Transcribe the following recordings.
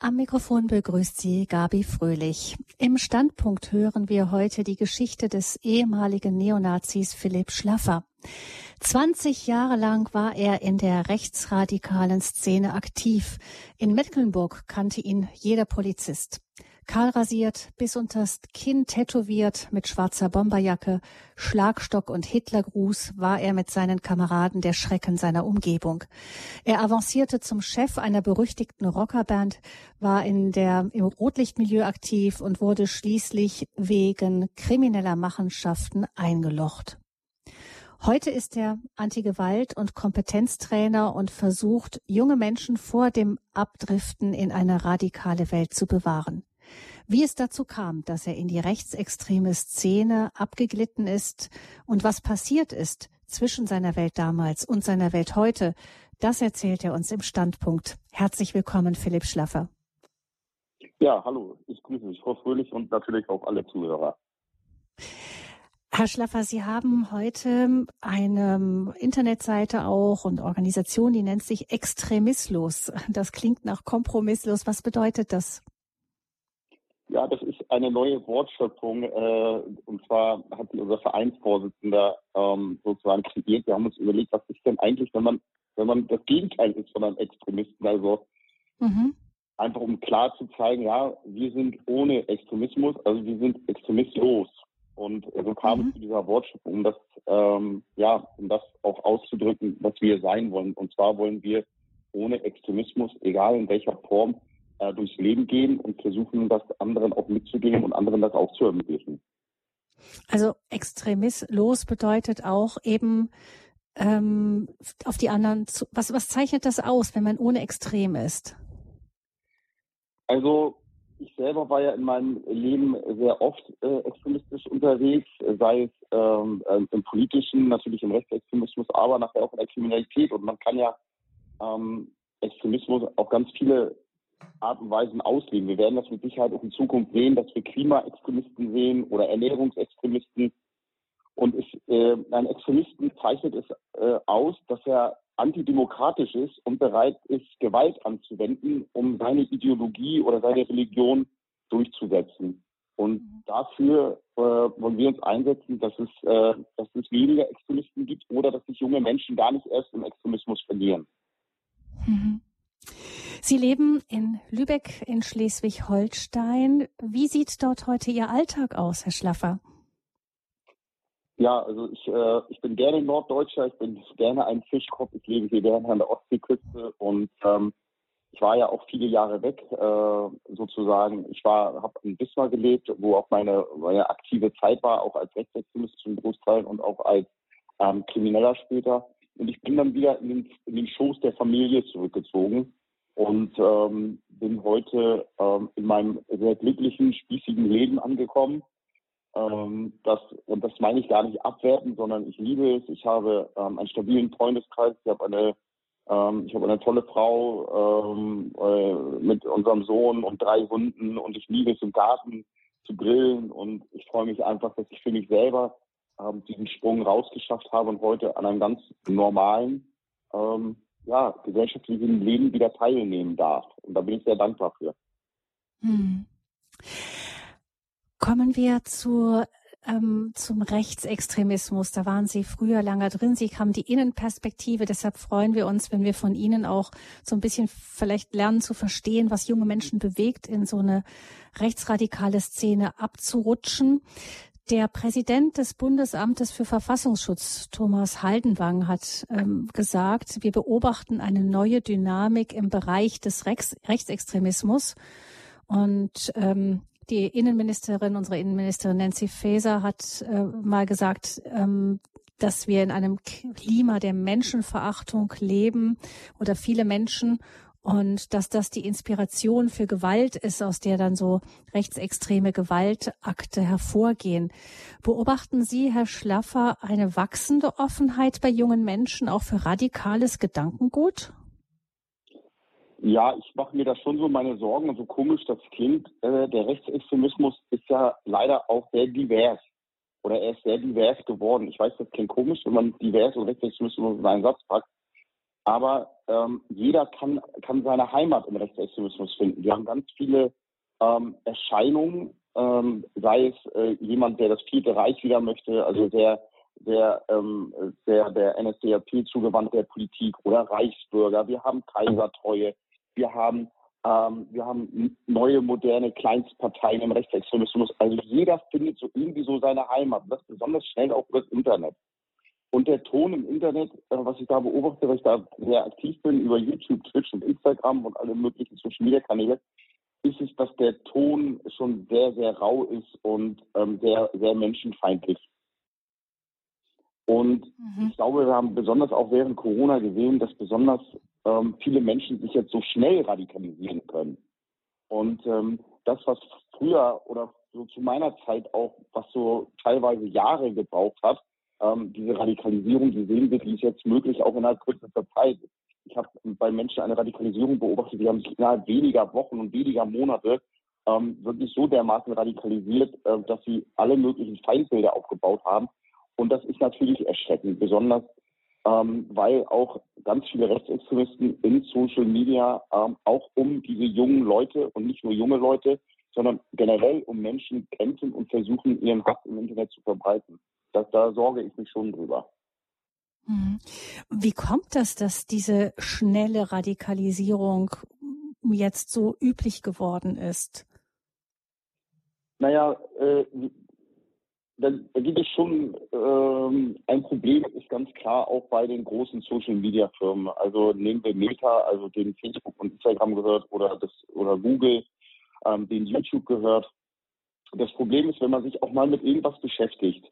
Am Mikrofon begrüßt Sie Gabi Fröhlich. Im Standpunkt hören wir heute die Geschichte des ehemaligen Neonazis Philipp Schlaffer. 20 Jahre lang war er in der rechtsradikalen Szene aktiv. In Mecklenburg kannte ihn jeder Polizist. Kahl rasiert, bis unters Kinn tätowiert, mit schwarzer Bomberjacke, Schlagstock und Hitlergruß war er mit seinen Kameraden der Schrecken seiner Umgebung. Er avancierte zum Chef einer berüchtigten Rockerband, war in der, im Rotlichtmilieu aktiv und wurde schließlich wegen krimineller Machenschaften eingelocht. Heute ist er Antigewalt- und Kompetenztrainer und versucht, junge Menschen vor dem Abdriften in eine radikale Welt zu bewahren. Wie es dazu kam, dass er in die rechtsextreme Szene abgeglitten ist und was passiert ist zwischen seiner Welt damals und seiner Welt heute, das erzählt er uns im Standpunkt. Herzlich willkommen, Philipp Schlaffer. Ja, hallo, ich grüße dich, Frau Fröhlich und natürlich auch alle Zuhörer. Herr Schlaffer, Sie haben heute eine Internetseite auch und Organisation, die nennt sich Extremislos. Das klingt nach kompromisslos. Was bedeutet das? Ja, das ist eine neue Wortschöpfung. Äh, und zwar hat unser Vereinsvorsitzender ähm, sozusagen kreiert. Wir haben uns überlegt, was ist denn eigentlich, wenn man, wenn man das Gegenteil ist von einem Extremisten. Also mhm. einfach um klar zu zeigen, ja, wir sind ohne Extremismus, also wir sind extremistlos. Und so kam mhm. es zu dieser Wortschöpfung, um das, ähm, ja, um das auch auszudrücken, was wir sein wollen. Und zwar wollen wir ohne Extremismus, egal in welcher Form, äh, durchs Leben gehen und versuchen, das anderen auch mitzugeben und anderen das auch zu ermöglichen. Also extremistlos bedeutet auch eben ähm, auf die anderen zu, was, was zeichnet das aus, wenn man ohne extrem ist? Also ich selber war ja in meinem Leben sehr oft äh, extremistisch unterwegs, sei es ähm, äh, im politischen, natürlich im Rechtsextremismus, aber nachher auch in der Kriminalität. Und man kann ja ähm, Extremismus auf ganz viele Art und Weisen ausleben. Wir werden das mit Sicherheit auch in Zukunft sehen, dass wir Klimaextremisten sehen oder Ernährungsextremisten. Und es, äh, ein Extremisten zeichnet es äh, aus, dass er antidemokratisch ist und bereit ist, Gewalt anzuwenden, um seine Ideologie oder seine Religion durchzusetzen. Und mhm. dafür äh, wollen wir uns einsetzen, dass es, äh, dass es weniger Extremisten gibt oder dass sich junge Menschen gar nicht erst im Extremismus verlieren. Mhm. Sie leben in Lübeck in Schleswig-Holstein. Wie sieht dort heute Ihr Alltag aus, Herr Schlaffer? Ja, also ich, äh, ich bin gerne Norddeutscher, ich bin gerne ein Fischkopf, ich lebe hier gerne an der Ostseeküste und ähm, ich war ja auch viele Jahre weg, äh, sozusagen. Ich war, habe in Wismar gelebt, wo auch meine, meine aktive Zeit war, auch als Rechtsextremist zum Großteil und auch als ähm, Krimineller später. Und ich bin dann wieder in den, in den Schoß der Familie zurückgezogen und ähm, bin heute ähm, in meinem sehr glücklichen, spießigen Leben angekommen. Ähm, das, und das meine ich gar nicht abwerten, sondern ich liebe es. Ich habe ähm, einen stabilen Freundeskreis, ich habe eine, ähm, ich habe eine tolle Frau ähm, äh, mit unserem Sohn und drei Hunden und ich liebe es im Garten zu grillen und ich freue mich einfach, dass ich für mich selber ähm, diesen Sprung rausgeschafft habe und heute an einem ganz normalen ähm, ja, gesellschaftlichen Leben wieder teilnehmen darf. Und da bin ich sehr dankbar für. Hm. Kommen wir zu, ähm, zum Rechtsextremismus. Da waren Sie früher lange drin. Sie haben die Innenperspektive. Deshalb freuen wir uns, wenn wir von Ihnen auch so ein bisschen vielleicht lernen zu verstehen, was junge Menschen bewegt, in so eine rechtsradikale Szene abzurutschen. Der Präsident des Bundesamtes für Verfassungsschutz, Thomas Haldenwang, hat ähm, gesagt, wir beobachten eine neue Dynamik im Bereich des Rechts Rechtsextremismus. Und ähm, die Innenministerin, unsere Innenministerin Nancy Faeser hat äh, mal gesagt, ähm, dass wir in einem Klima der Menschenverachtung leben oder viele Menschen und dass das die Inspiration für Gewalt ist, aus der dann so rechtsextreme Gewaltakte hervorgehen. Beobachten Sie, Herr Schlaffer, eine wachsende Offenheit bei jungen Menschen auch für radikales Gedankengut? Ja, ich mache mir da schon so meine Sorgen, so komisch das klingt. Äh, der Rechtsextremismus ist ja leider auch sehr divers. Oder er ist sehr divers geworden. Ich weiß, das klingt komisch, wenn man divers und Rechtsextremismus in einen Satz packt. Aber ähm, jeder kann, kann seine Heimat im Rechtsextremismus finden. Wir haben ganz viele ähm, Erscheinungen, ähm, sei es äh, jemand, der das vierte Reich wieder möchte, also der, der, ähm, der, der NSDAP zugewandt der Politik oder Reichsbürger. Wir haben Kaisertreue. Wir haben, ähm, wir haben neue, moderne Kleinstparteien im Rechtsextremismus. Also jeder findet so irgendwie so seine Heimat. Das besonders schnell auch über das Internet. Und der Ton im Internet, äh, was ich da beobachte, weil ich da sehr aktiv bin über YouTube, Twitch und Instagram und alle möglichen Social Media Kanäle, ist es, dass der Ton schon sehr, sehr rau ist und ähm, sehr, sehr menschenfeindlich. Und mhm. ich glaube, wir haben besonders auch während Corona gesehen, dass besonders ähm, viele Menschen sich jetzt so schnell radikalisieren können. Und ähm, das, was früher oder so zu meiner Zeit auch, was so teilweise Jahre gebraucht hat, ähm, diese Radikalisierung, die sehen wir, die ist jetzt möglich auch innerhalb kürzester Zeit. Ich habe bei Menschen eine Radikalisierung beobachtet, die haben sich innerhalb weniger Wochen und weniger Monate ähm, wirklich so dermaßen radikalisiert, äh, dass sie alle möglichen Feindbilder aufgebaut haben. Und das ist natürlich erschreckend, besonders ähm, weil auch ganz viele Rechtsextremisten in Social Media ähm, auch um diese jungen Leute und nicht nur junge Leute, sondern generell um Menschen kämpfen und versuchen, ihren Hass im Internet zu verbreiten. Das, da sorge ich mich schon drüber. Mhm. Wie kommt das, dass diese schnelle Radikalisierung jetzt so üblich geworden ist? Naja, äh, da, da gibt es schon ähm, ein Problem, ist ganz klar auch bei den großen Social Media Firmen. Also nehmen wir Meta, also den Facebook und Instagram gehört oder das oder Google, ähm, den YouTube gehört. Das Problem ist, wenn man sich auch mal mit irgendwas beschäftigt,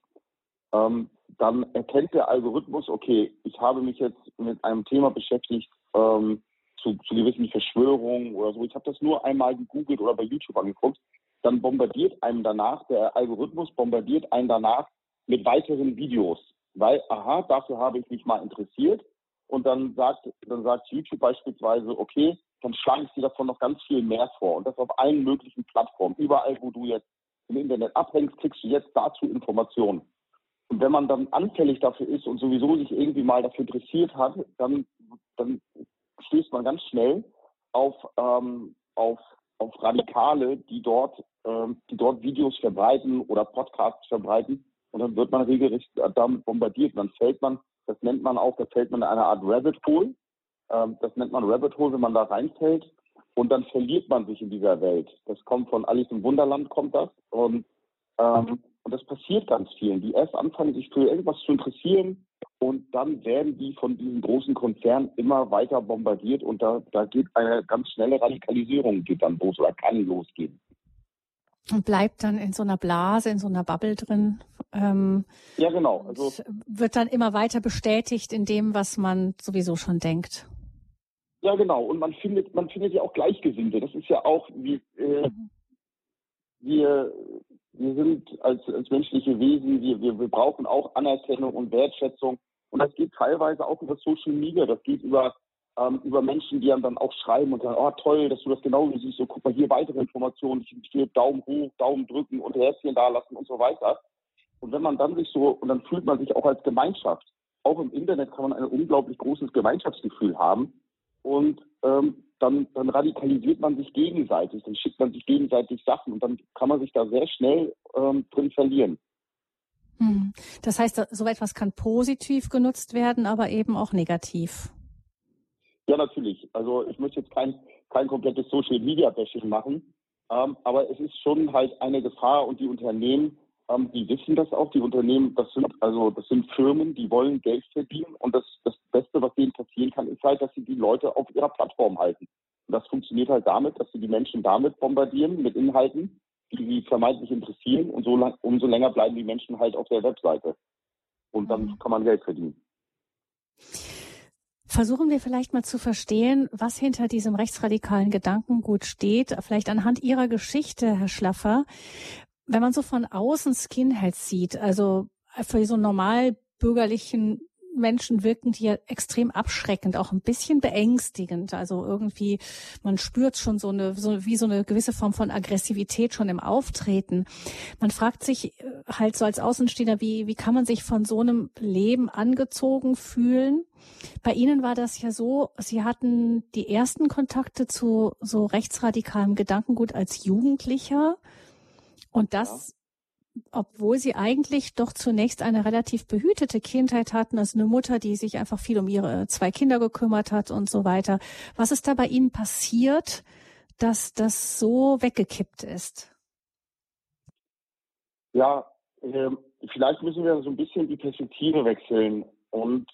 ähm, dann erkennt der Algorithmus, okay, ich habe mich jetzt mit einem Thema beschäftigt, ähm, zu, zu gewissen Verschwörungen oder so. Ich habe das nur einmal gegoogelt oder bei YouTube angeguckt. Dann bombardiert einem danach, der Algorithmus bombardiert einen danach mit weiteren Videos. Weil, aha, dafür habe ich mich mal interessiert. Und dann sagt, dann sagt YouTube beispielsweise, okay, dann schlage ich dir davon noch ganz viel mehr vor. Und das auf allen möglichen Plattformen. Überall, wo du jetzt im Internet abhängst, kriegst du jetzt dazu Informationen. Und wenn man dann anfällig dafür ist und sowieso sich irgendwie mal dafür interessiert hat, dann, dann stößt man ganz schnell auf, ähm, auf, auf Radikale, die dort, ähm, die dort Videos verbreiten oder Podcasts verbreiten. Und dann wird man regelrecht damit bombardiert. Dann fällt man, das nennt man auch, da fällt man in eine Art Rabbit Hole. Ähm, das nennt man Rabbit Hole, wenn man da reinfällt. Und dann verliert man sich in dieser Welt. Das kommt von Alice im Wunderland, kommt das. Und ähm, und das passiert ganz vielen, die erst anfangen, sich für irgendwas zu interessieren und dann werden die von diesen großen Konzernen immer weiter bombardiert und da, da geht eine ganz schnelle Radikalisierung geht dann los oder kann losgehen. Und bleibt dann in so einer Blase, in so einer Bubble drin. Ähm, ja, genau. Also wird dann immer weiter bestätigt in dem, was man sowieso schon denkt. Ja, genau. Und man findet, man findet ja auch Gleichgesinnte. Das ist ja auch, wie äh, mhm. wir wir sind als, als menschliche Wesen, wir, wir, wir brauchen auch Anerkennung und Wertschätzung. Und das geht teilweise auch über Social Media, das geht über, ähm, über Menschen, die einem dann auch schreiben und sagen, oh toll, dass du das genau siehst, so guck mal hier weitere Informationen, ich hier Daumen hoch, Daumen drücken und Herzchen da lassen und so weiter. Und wenn man dann sich so, und dann fühlt man sich auch als Gemeinschaft. Auch im Internet kann man ein unglaublich großes Gemeinschaftsgefühl haben. Und ähm, dann, dann radikalisiert man sich gegenseitig, dann schickt man sich gegenseitig Sachen und dann kann man sich da sehr schnell ähm, drin verlieren. Hm. Das heißt, so etwas kann positiv genutzt werden, aber eben auch negativ. Ja, natürlich. Also ich möchte jetzt kein, kein komplettes Social Media Bashing machen, ähm, aber es ist schon halt eine Gefahr und die Unternehmen ähm, die wissen das auch. Die Unternehmen, das sind also das sind Firmen, die wollen Geld verdienen und das, das Beste, was denen passieren kann, ist halt, dass sie die Leute auf ihrer Plattform halten. Und das funktioniert halt damit, dass sie die Menschen damit bombardieren mit Inhalten, die sie vermeintlich interessieren und so lang, umso länger bleiben die Menschen halt auf der Webseite. Und dann mhm. kann man Geld verdienen. Versuchen wir vielleicht mal zu verstehen, was hinter diesem rechtsradikalen Gedankengut steht, vielleicht anhand Ihrer Geschichte, Herr Schlaffer. Wenn man so von außen Skinheads sieht, also für so normal bürgerlichen Menschen wirken die ja extrem abschreckend, auch ein bisschen beängstigend. Also irgendwie, man spürt schon so eine, so wie so eine gewisse Form von Aggressivität schon im Auftreten. Man fragt sich äh, halt so als Außenstehender, wie, wie kann man sich von so einem Leben angezogen fühlen? Bei Ihnen war das ja so, Sie hatten die ersten Kontakte zu so rechtsradikalem Gedankengut als Jugendlicher. Und das obwohl sie eigentlich doch zunächst eine relativ behütete Kindheit hatten, also eine Mutter, die sich einfach viel um ihre zwei Kinder gekümmert hat und so weiter. Was ist da bei Ihnen passiert, dass das so weggekippt ist? Ja, äh, vielleicht müssen wir so ein bisschen die Perspektive wechseln. Und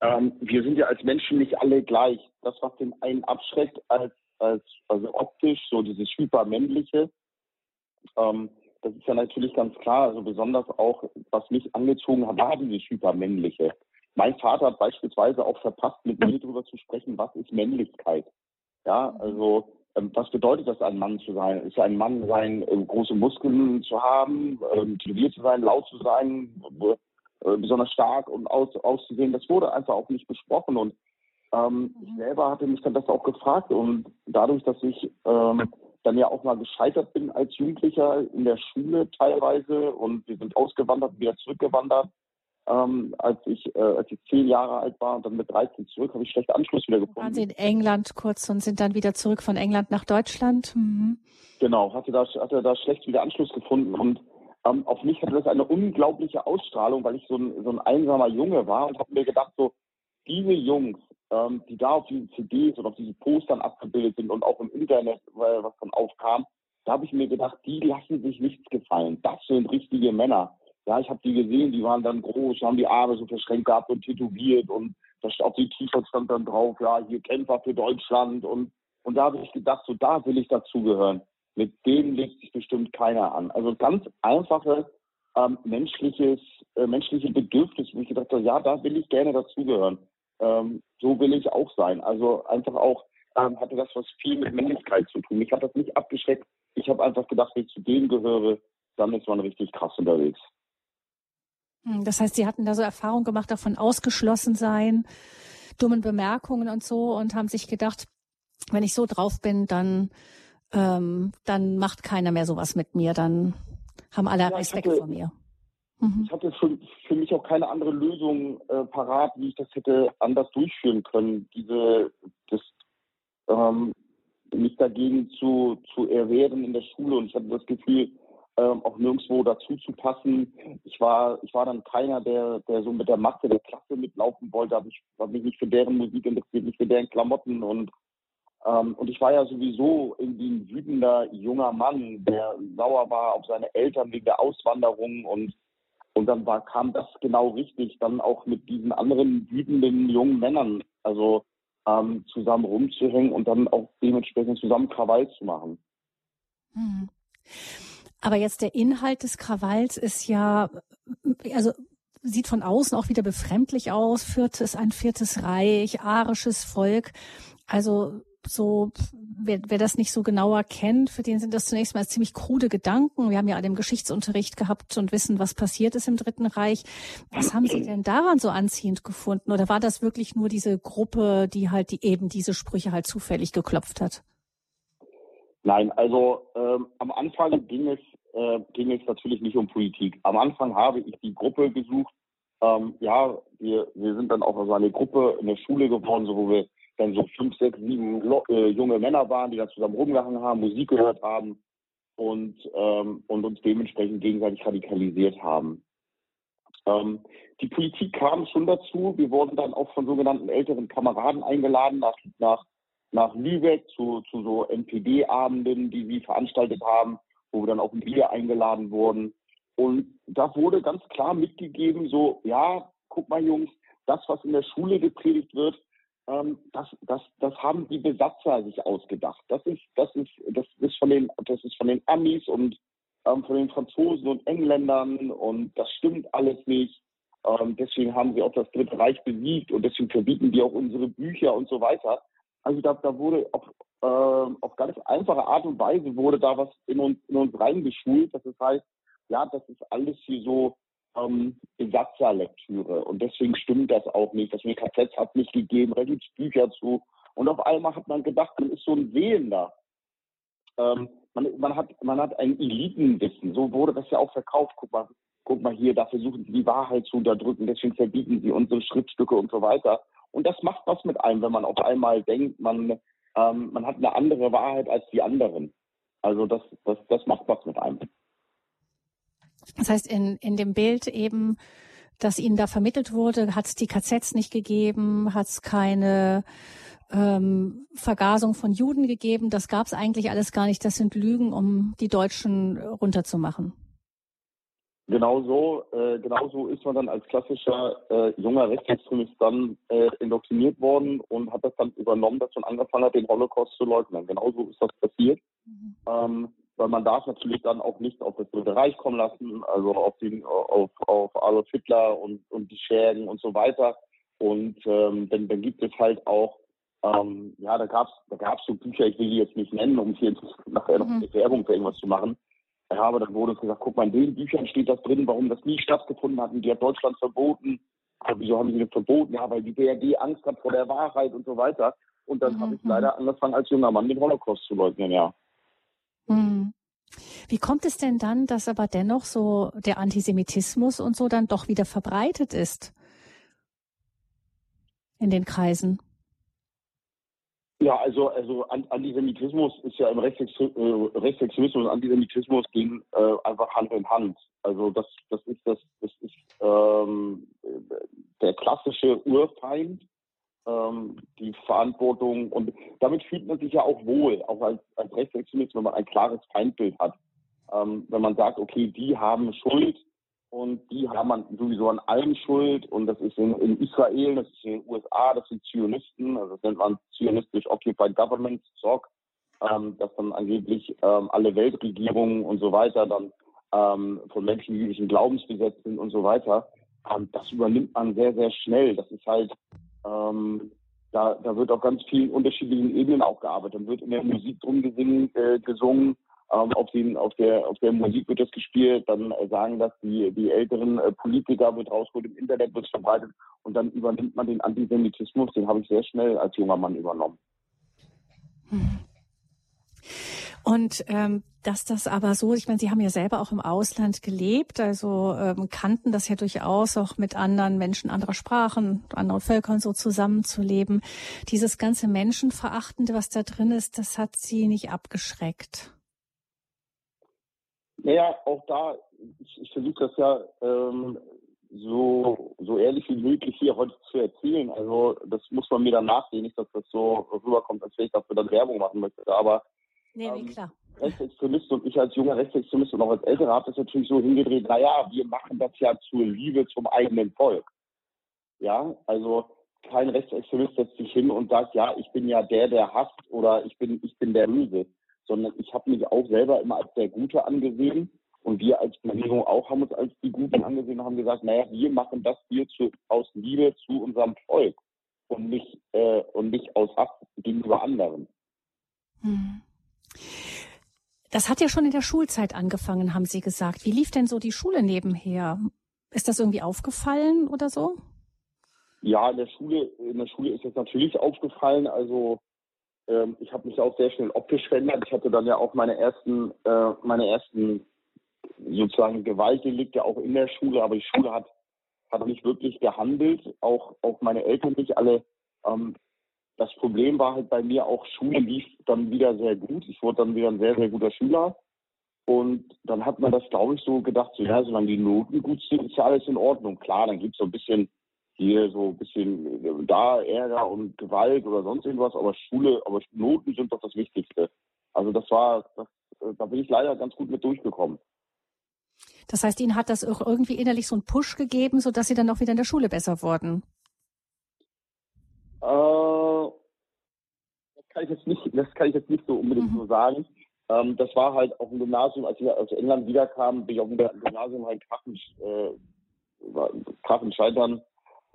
ähm, wir sind ja als Menschen nicht alle gleich. Das, was den einen abschreckt als, als also optisch, so dieses hypermännliche, ähm, das ist ja natürlich ganz klar. Also besonders auch, was mich angezogen hat, war dieses Hypermännliche. Mein Vater hat beispielsweise auch verpasst, mit mir darüber zu sprechen, was ist Männlichkeit. Ja, also ähm, was bedeutet das, ein Mann zu sein? Ist ein Mann sein, äh, große Muskeln zu haben, äh, tätowiert zu sein, laut zu sein, äh, besonders stark und aus, auszusehen? Das wurde einfach auch nicht besprochen. Und ähm, ich selber hatte mich dann das auch gefragt. Und dadurch, dass ich ähm, dann ja auch mal gescheitert bin als Jugendlicher in der Schule teilweise und wir sind ausgewandert, wieder zurückgewandert. Ähm, als ich äh, als ich zehn Jahre alt war und dann mit 13 zurück, habe ich schlechten Anschluss wieder gefunden. Waren Sie in England kurz und sind dann wieder zurück von England nach Deutschland? Mhm. Genau, hatte da hatte da schlecht wieder Anschluss gefunden und ähm, auf mich hatte das eine unglaubliche Ausstrahlung, weil ich so ein, so ein einsamer Junge war und habe mir gedacht, so diese Jungs, ähm, die da auf diesen CDs oder auf diesen Postern abgebildet sind und auch im Internet, weil was dann aufkam, da habe ich mir gedacht, die lassen sich nichts gefallen. Das sind richtige Männer. Ja, ich habe die gesehen, die waren dann groß, haben die Arme so verschränkt gehabt und tätowiert und auf die T-Shirts stand dann drauf, ja, hier Kämpfer für Deutschland und und da habe ich gedacht, so da will ich dazugehören. Mit denen legt sich bestimmt keiner an. Also ganz einfache ähm, menschliches, äh, menschliche Bedürfnis, wo ich gedacht habe, ja, da will ich gerne dazugehören ähm, so will ich auch sein. Also einfach auch ähm, hatte das was viel mit Männlichkeit zu tun. Mich hat das nicht abgeschreckt. Ich habe einfach gedacht, wenn ich zu denen gehöre, dann ist man richtig krass unterwegs. Hm, das heißt, Sie hatten da so Erfahrungen gemacht, davon ausgeschlossen sein, dummen Bemerkungen und so und haben sich gedacht, wenn ich so drauf bin, dann, ähm, dann macht keiner mehr sowas mit mir, dann haben alle ja, Respekt hatte, vor mir. Mhm. Ich hatte für, für mich auch keine andere Lösung äh, parat, wie ich das hätte anders durchführen können. Diese, das, ähm, mich dagegen zu, zu erwehren in der Schule und ich hatte das Gefühl, ähm, auch nirgendwo dazu zu passen. Ich war, ich war dann keiner, der, der so mit der Masse der Klasse mitlaufen wollte. Aber ich habe mich nicht für deren Musik interessiert, nicht für deren Klamotten und ähm, und ich war ja sowieso irgendwie ein wütender junger Mann, der sauer war auf seine Eltern wegen der Auswanderung und und dann war, kam das genau richtig, dann auch mit diesen anderen wütenden jungen Männern, also ähm, zusammen rumzuhängen und dann auch dementsprechend zusammen Krawall zu machen. Hm. Aber jetzt der Inhalt des Krawalls ist ja, also sieht von außen auch wieder befremdlich aus. Viertes, ein viertes Reich, arisches Volk. Also so, wer, wer das nicht so genauer kennt, für den sind das zunächst mal ziemlich krude Gedanken. Wir haben ja alle im Geschichtsunterricht gehabt und wissen, was passiert ist im Dritten Reich. Was haben Sie denn daran so anziehend gefunden? Oder war das wirklich nur diese Gruppe, die halt die eben diese Sprüche halt zufällig geklopft hat? Nein, also ähm, am Anfang ging es, äh, ging es natürlich nicht um Politik. Am Anfang habe ich die Gruppe gesucht. Ähm, ja, wir, wir sind dann auch so eine Gruppe in der Schule geworden, so wo wir dann so fünf, sechs, sieben äh, junge Männer waren, die da zusammen rumgehangen haben, Musik gehört haben und, ähm, und uns dementsprechend gegenseitig radikalisiert haben. Ähm, die Politik kam schon dazu. Wir wurden dann auch von sogenannten älteren Kameraden eingeladen nach, nach, nach Lübeck zu, zu so NPD-Abenden, die sie veranstaltet haben, wo wir dann auch ein Bier eingeladen wurden. Und da wurde ganz klar mitgegeben, so, ja, guck mal Jungs, das, was in der Schule gepredigt wird, ähm, das, das, das haben die Besatzer sich ausgedacht. Das ist, das ist, das ist von den, das ist von den Amis und ähm, von den Franzosen und Engländern und das stimmt alles nicht. Ähm, deswegen haben sie auch das Dritte Reich besiegt und deswegen verbieten die auch unsere Bücher und so weiter. Also da, da wurde auf, äh, auf ganz einfache Art und Weise wurde da was in uns, in uns reingeschult. Das heißt, ja, das ist alles hier so ähm, Besatzerlektüre. Und deswegen stimmt das auch nicht. Das KZ hat nicht gegeben, da gibt es Bücher zu. Und auf einmal hat man gedacht, man ist so ein Wählender. Ähm, man, man, hat, man hat ein Elitenwissen. So wurde das ja auch verkauft. Guck mal, guck mal hier, da versuchen sie die Wahrheit zu unterdrücken, deswegen verbieten sie unsere Schriftstücke und so weiter. Und das macht was mit einem, wenn man auf einmal denkt, man, ähm, man hat eine andere Wahrheit als die anderen. Also das, das, das macht was mit einem. Das heißt, in, in dem Bild eben, das Ihnen da vermittelt wurde, hat es die KZs nicht gegeben, hat es keine ähm, Vergasung von Juden gegeben. Das gab es eigentlich alles gar nicht. Das sind Lügen, um die Deutschen runterzumachen. Genau so, äh, genau so ist man dann als klassischer äh, junger Rechtsextremist dann äh, indoktriniert worden und hat das dann übernommen, dass man angefangen hat, den Holocaust zu leugnen. Genau so ist das passiert. Mhm. Ähm, weil man darf natürlich dann auch nicht auf das Dritte Reich kommen lassen, also auf den, auf, auf Adolf Hitler und, und die Schergen und so weiter. Und ähm, dann, dann gibt es halt auch, ähm, ja, da gab's da gab's so Bücher, ich will die jetzt nicht nennen, um hier nachher noch eine Werbung für irgendwas zu machen. Ja, aber dann wurde uns gesagt, guck mal, in den Büchern steht das drin, warum das nie stattgefunden hat und die hat Deutschland verboten. Aber wieso haben sie das verboten? Ja, weil die BRD Angst hat vor der Wahrheit und so weiter. Und dann mhm. habe ich leider angefangen, als junger Mann den Holocaust zu leugnen, ja. Hm. Wie kommt es denn dann, dass aber dennoch so der Antisemitismus und so dann doch wieder verbreitet ist in den Kreisen? Ja, also, also Antisemitismus ist ja im Rechtsextremismus, äh, Rechtsextremismus und Antisemitismus gehen äh, einfach Hand in Hand. Also das, das ist das, das ist ähm, der klassische Urfeind ähm, die Verantwortung und damit fühlt man sich ja auch wohl, auch als, als Rechtsextremist, wenn man ein klares Feindbild hat. Ähm, wenn man sagt, okay, die haben Schuld und die haben sowieso an allem Schuld und das ist in, in, Israel, das ist in den USA, das sind Zionisten, also das nennt man Zionistisch Occupied Government, SOC, ähm, dass dann angeblich ähm, alle Weltregierungen und so weiter dann ähm, von Menschen jüdischen Glaubens besetzt sind und so weiter. Ähm, das übernimmt man sehr, sehr schnell. Das ist halt ähm, da, da wird auf ganz vielen unterschiedlichen Ebenen auch gearbeitet. Dann wird in der Musik drum gesingen, äh, gesungen, ähm, auf, den, auf, der, auf der Musik wird das gespielt, dann äh, sagen das die, die älteren äh, Politiker, wird rausgeholt, im Internet wird es verbreitet. Und dann übernimmt man den Antisemitismus, den habe ich sehr schnell als junger Mann übernommen. Und ähm, dass das aber so, ich meine, Sie haben ja selber auch im Ausland gelebt, also ähm, kannten das ja durchaus auch mit anderen Menschen anderer Sprachen, anderen Völkern so zusammenzuleben. Dieses ganze Menschenverachtende, was da drin ist, das hat Sie nicht abgeschreckt. Naja, auch da, ich, ich versuche das ja ähm, so, so ehrlich wie möglich hier heute zu erzählen. Also das muss man mir dann nachsehen, nicht, dass das so rüberkommt, als wenn ich dafür dann Werbung machen möchte. Aber Nee, nee, ähm, klar. Rechtsextremist und ich als junger Rechtsextremist und auch als Älterer habe das natürlich so hingedreht, naja, wir machen das ja zur Liebe zum eigenen Volk. Ja, also kein Rechtsextremist setzt sich hin und sagt, ja, ich bin ja der, der hasst oder ich bin, ich bin der Böse, sondern ich habe mich auch selber immer als der Gute angesehen und wir als Bewegung auch haben uns als die Guten angesehen und haben gesagt, naja, wir machen das hier zu, aus Liebe zu unserem Volk und nicht, äh, und nicht aus Hass gegenüber anderen. Hm. Das hat ja schon in der Schulzeit angefangen, haben Sie gesagt. Wie lief denn so die Schule nebenher? Ist das irgendwie aufgefallen oder so? Ja, in der Schule, in der Schule ist es natürlich aufgefallen. Also ähm, ich habe mich auch sehr schnell optisch verändert. Ich hatte dann ja auch meine ersten, äh, meine ersten sozusagen Gewaltdelikte auch in der Schule, aber die Schule hat hat nicht wirklich gehandelt. Auch auch meine Eltern nicht alle ähm, das Problem war halt bei mir auch, Schule lief dann wieder sehr gut. Ich wurde dann wieder ein sehr, sehr guter Schüler. Und dann hat man das, glaube ich, so gedacht, so, ja, solange die Noten gut sind, ist ja alles in Ordnung. Klar, dann gibt es so ein bisschen hier so ein bisschen äh, da Ärger und Gewalt oder sonst irgendwas, aber Schule, aber Noten sind doch das Wichtigste. Also das war, das, äh, da bin ich leider ganz gut mit durchgekommen. Das heißt, Ihnen hat das auch irgendwie innerlich so einen Push gegeben, sodass Sie dann auch wieder in der Schule besser wurden? Äh, das kann ich jetzt nicht, das kann ich jetzt nicht so unbedingt mhm. so sagen. Ähm, das war halt auf dem Gymnasium, als ich aus England wiederkam, bin ich auf dem Gymnasium halt Krachen, äh, scheitern.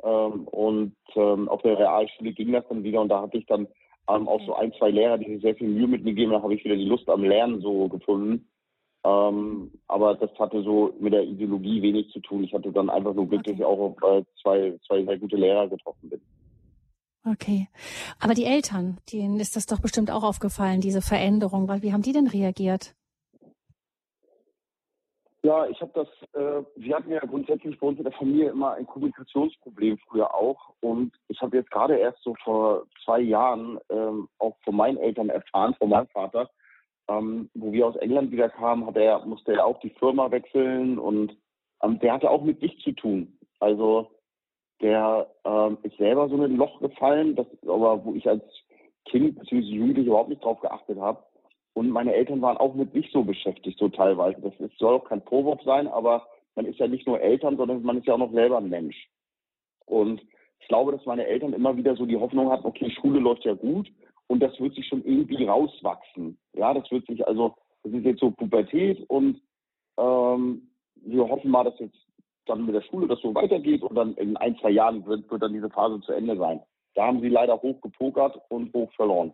Ähm, und ähm, auf der Realschule ging das dann wieder und da hatte ich dann ähm, auch so ein, zwei Lehrer, die sich sehr viel Mühe mit mir gegeben haben, habe ich wieder die Lust am Lernen so gefunden. Ähm, aber das hatte so mit der Ideologie wenig zu tun. Ich hatte dann einfach nur Glück, okay. dass ich auch auf äh, zwei, zwei sehr gute Lehrer getroffen bin. Okay. Aber die Eltern, denen ist das doch bestimmt auch aufgefallen, diese Veränderung. Wie haben die denn reagiert? Ja, ich habe das, äh, wir hatten ja grundsätzlich bei uns in der Familie immer ein Kommunikationsproblem früher auch. Und ich habe jetzt gerade erst so vor zwei Jahren ähm, auch von meinen Eltern erfahren, von meinem Vater, ähm, wo wir aus England wieder kamen, hat er, musste er auch die Firma wechseln und ähm, der hatte auch mit sich zu tun. Also der ähm, ist selber so in ein Loch gefallen, das aber wo ich als Kind bzw. Jugendlich überhaupt nicht drauf geachtet habe. Und meine Eltern waren auch mit sich so beschäftigt, so teilweise. Das ist, soll auch kein Vorwurf sein, aber man ist ja nicht nur Eltern, sondern man ist ja auch noch selber ein Mensch. Und ich glaube, dass meine Eltern immer wieder so die Hoffnung hatten, okay, Schule läuft ja gut und das wird sich schon irgendwie rauswachsen. Ja, das wird sich also, das ist jetzt so Pubertät und ähm, wir hoffen mal, dass jetzt dann mit der Schule das so weitergeht und dann in ein, zwei Jahren wird, wird dann diese Phase zu Ende sein. Da haben sie leider hoch gepokert und hoch verloren.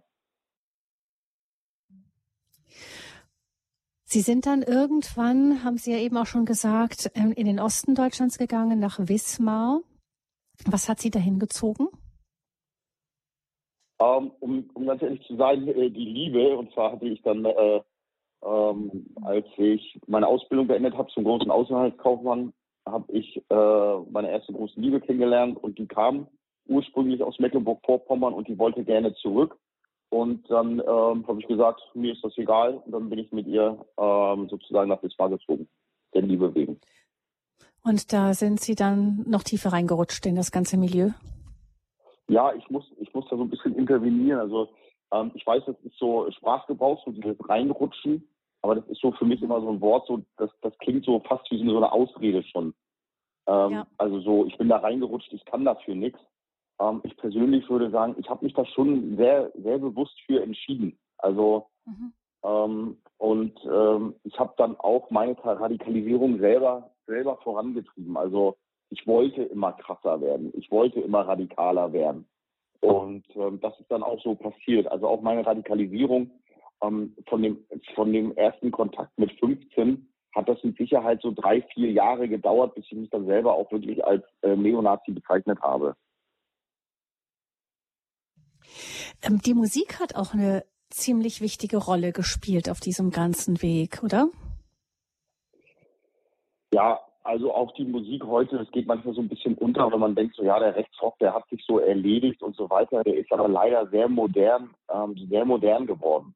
Sie sind dann irgendwann, haben Sie ja eben auch schon gesagt, ähm, in den Osten Deutschlands gegangen, nach Wismar. Was hat Sie dahin gezogen? Ähm, um, um ganz ehrlich zu sein, äh, die Liebe. Und zwar hatte ich dann, äh, ähm, als ich meine Ausbildung beendet habe zum großen Außenhandelskaufmann, habe ich äh, meine erste große Liebe kennengelernt und die kam ursprünglich aus Mecklenburg-Vorpommern und die wollte gerne zurück. Und dann ähm, habe ich gesagt, mir ist das egal. Und dann bin ich mit ihr ähm, sozusagen nach Wismar gezogen, der Liebe wegen. Und da sind Sie dann noch tiefer reingerutscht in das ganze Milieu? Ja, ich muss, ich muss da so ein bisschen intervenieren. Also ähm, ich weiß, das ist so Sprachgebrauch, so dieses Reinrutschen. Aber das ist so für mich immer so ein Wort, so das, das klingt so fast wie so eine Ausrede schon. Ähm, ja. Also so, ich bin da reingerutscht, ich kann dafür nichts. Ähm, ich persönlich würde sagen, ich habe mich da schon sehr, sehr bewusst für entschieden. Also mhm. ähm, und ähm, ich habe dann auch meine Radikalisierung selber selber vorangetrieben. Also ich wollte immer krasser werden, ich wollte immer radikaler werden. Und ähm, das ist dann auch so passiert. Also auch meine Radikalisierung ähm, von, dem, von dem ersten Kontakt mit 15 hat das mit Sicherheit so drei, vier Jahre gedauert, bis ich mich dann selber auch wirklich als äh, Neonazi bezeichnet habe. Ähm, die Musik hat auch eine ziemlich wichtige Rolle gespielt auf diesem ganzen Weg, oder? Ja, also auch die Musik heute, das geht manchmal so ein bisschen unter, wenn man denkt, so ja, der Rechtsrock, der hat sich so erledigt und so weiter. Der ist aber leider sehr modern, ähm, sehr modern geworden.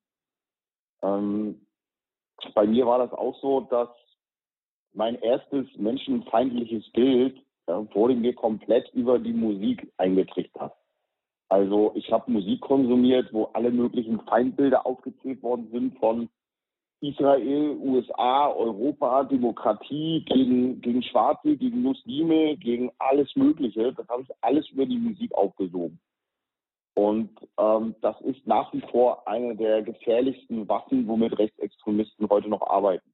Ähm, bei mir war das auch so, dass mein erstes menschenfeindliches Bild äh, wurde mir komplett über die Musik eingetrichtert. Also ich habe Musik konsumiert, wo alle möglichen Feindbilder aufgezählt worden sind von Israel, USA, Europa, Demokratie, gegen, gegen Schwarze, gegen Muslime, gegen alles Mögliche. Das habe ich alles über die Musik aufgesogen. Und ähm, das ist nach wie vor eine der gefährlichsten Waffen, womit Rechtsextremisten heute noch arbeiten.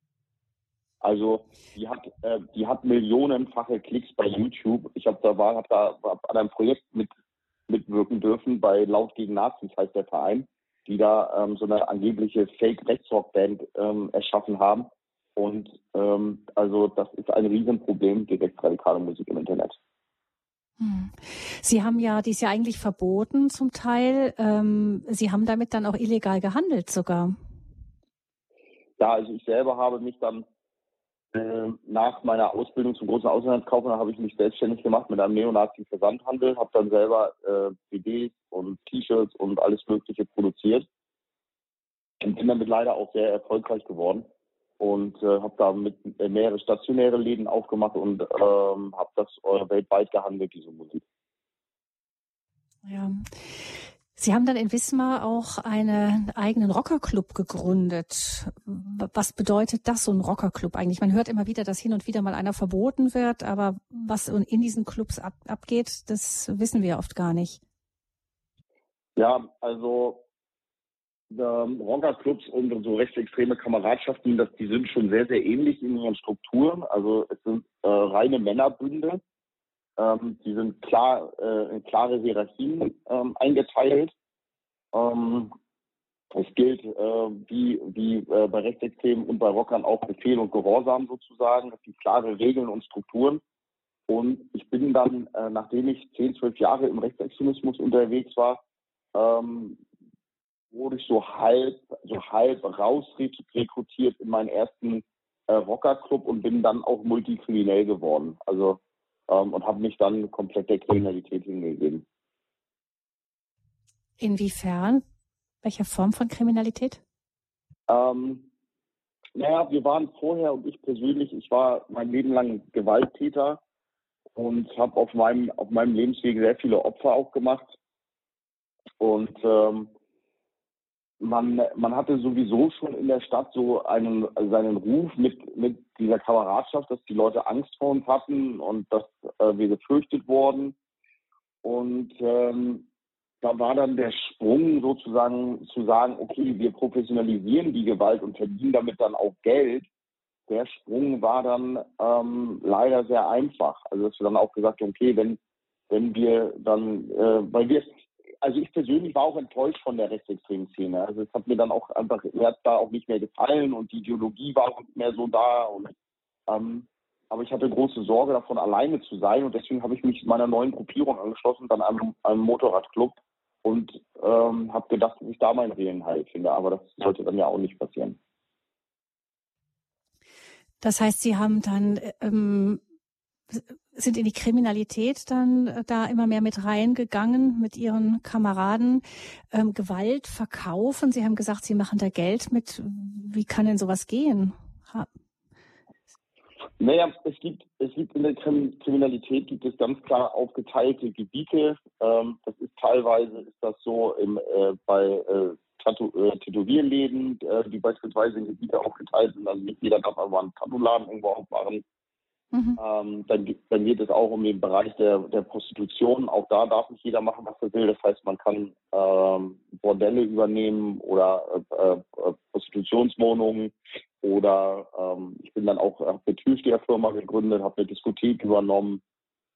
Also die hat, äh, die hat millionenfache Klicks bei YouTube. Ich habe da war, hab da hab an einem Projekt mit mitwirken dürfen bei Laut gegen Nazis heißt der Verein, die da ähm, so eine angebliche Fake-Rechtsrock-Band ähm, erschaffen haben. Und ähm, also das ist ein Riesenproblem, die rechtsradikale Musik im Internet. Sie haben ja dies ja eigentlich verboten zum Teil. Ähm, Sie haben damit dann auch illegal gehandelt sogar. Ja, also ich selber habe mich dann äh, nach meiner Ausbildung zum großen Auslandskaufmann habe ich mich selbstständig gemacht mit einem Neonazi-Versandhandel, habe dann selber äh, CDs und T-Shirts und alles Mögliche produziert und bin damit leider auch sehr erfolgreich geworden und äh, habe da mit äh, mehrere stationäre Läden aufgemacht und ähm, habe das äh, weltweit gehandelt, diese Musik. Ja. Sie haben dann in Wismar auch einen eigenen Rockerclub gegründet. Was bedeutet das, so ein Rockerclub eigentlich? Man hört immer wieder, dass hin und wieder mal einer verboten wird, aber was in diesen Clubs ab, abgeht, das wissen wir oft gar nicht. Ja, also Rockerclubs und so rechtsextreme Kameradschaften, das, die sind schon sehr, sehr ähnlich in ihren Strukturen. Also es sind äh, reine Männerbünde. Ähm, die sind klar äh, in klare Hierarchien ähm, eingeteilt. Ähm, Es gilt äh, wie, wie äh, bei Rechtsextremen und bei Rockern auch Befehl und Gehorsam sozusagen. Es gibt klare Regeln und Strukturen. Und ich bin dann, äh, nachdem ich zehn, zwölf Jahre im Rechtsextremismus unterwegs war, ähm, wurde ich so halb, so halb raus rekrutiert in meinen ersten äh, Rockerclub und bin dann auch multikriminell geworden. Also ähm, und habe mich dann komplett der Kriminalität hingegeben. Inwiefern? Welche Form von Kriminalität? Ähm, naja, wir waren vorher und ich persönlich, ich war mein Leben lang Gewalttäter und habe auf meinem, auf meinem Lebensweg sehr viele Opfer auch gemacht. Und ähm, man, man hatte sowieso schon in der Stadt so einen, seinen Ruf mit, mit dieser Kameradschaft, dass die Leute Angst vor uns hatten und dass äh, wir gefürchtet wurden. Und ähm, da war dann der Sprung sozusagen zu sagen, okay, wir professionalisieren die Gewalt und verdienen damit dann auch Geld. Der Sprung war dann ähm, leider sehr einfach. Also dass wir dann auch gesagt haben, okay, wenn wenn wir dann, äh, weil wir also ich persönlich war auch enttäuscht von der rechtsextremen Szene. Also es hat mir dann auch einfach, mir hat da auch nicht mehr gefallen und die Ideologie war auch nicht mehr so da. Und, ähm, aber ich hatte große Sorge davon, alleine zu sein und deswegen habe ich mich meiner neuen Gruppierung angeschlossen, dann einem, einem Motorradclub und ähm, habe gedacht, dass ich da meinen reellen Heil finde. Aber das sollte dann ja auch nicht passieren. Das heißt, Sie haben dann ähm, sind in die Kriminalität dann äh, da immer mehr mit reingegangen mit ihren Kameraden. Ähm, Gewalt verkaufen. Sie haben gesagt, Sie machen da Geld mit. Wie kann denn sowas gehen? Ha naja, es gibt, es gibt in der Kriminalität gibt es ganz klar aufgeteilte Gebiete. Ähm, das ist teilweise ist das so im, äh, bei äh, äh Tätowierläden, äh, die beispielsweise in Gebiete aufgeteilt sind. Also nicht jeder darf aber einen Tattoo-Laden irgendwo aufmachen. Mhm. Ähm, dann, dann, geht es auch um den Bereich der, der Prostitution. Auch da darf nicht jeder machen, was er will. Das heißt, man kann ähm, Bordelle übernehmen oder äh, äh, Prostitutionswohnungen oder ähm, ich bin dann auch habe eine Türsteherfirma gegründet, habe eine Diskothek übernommen.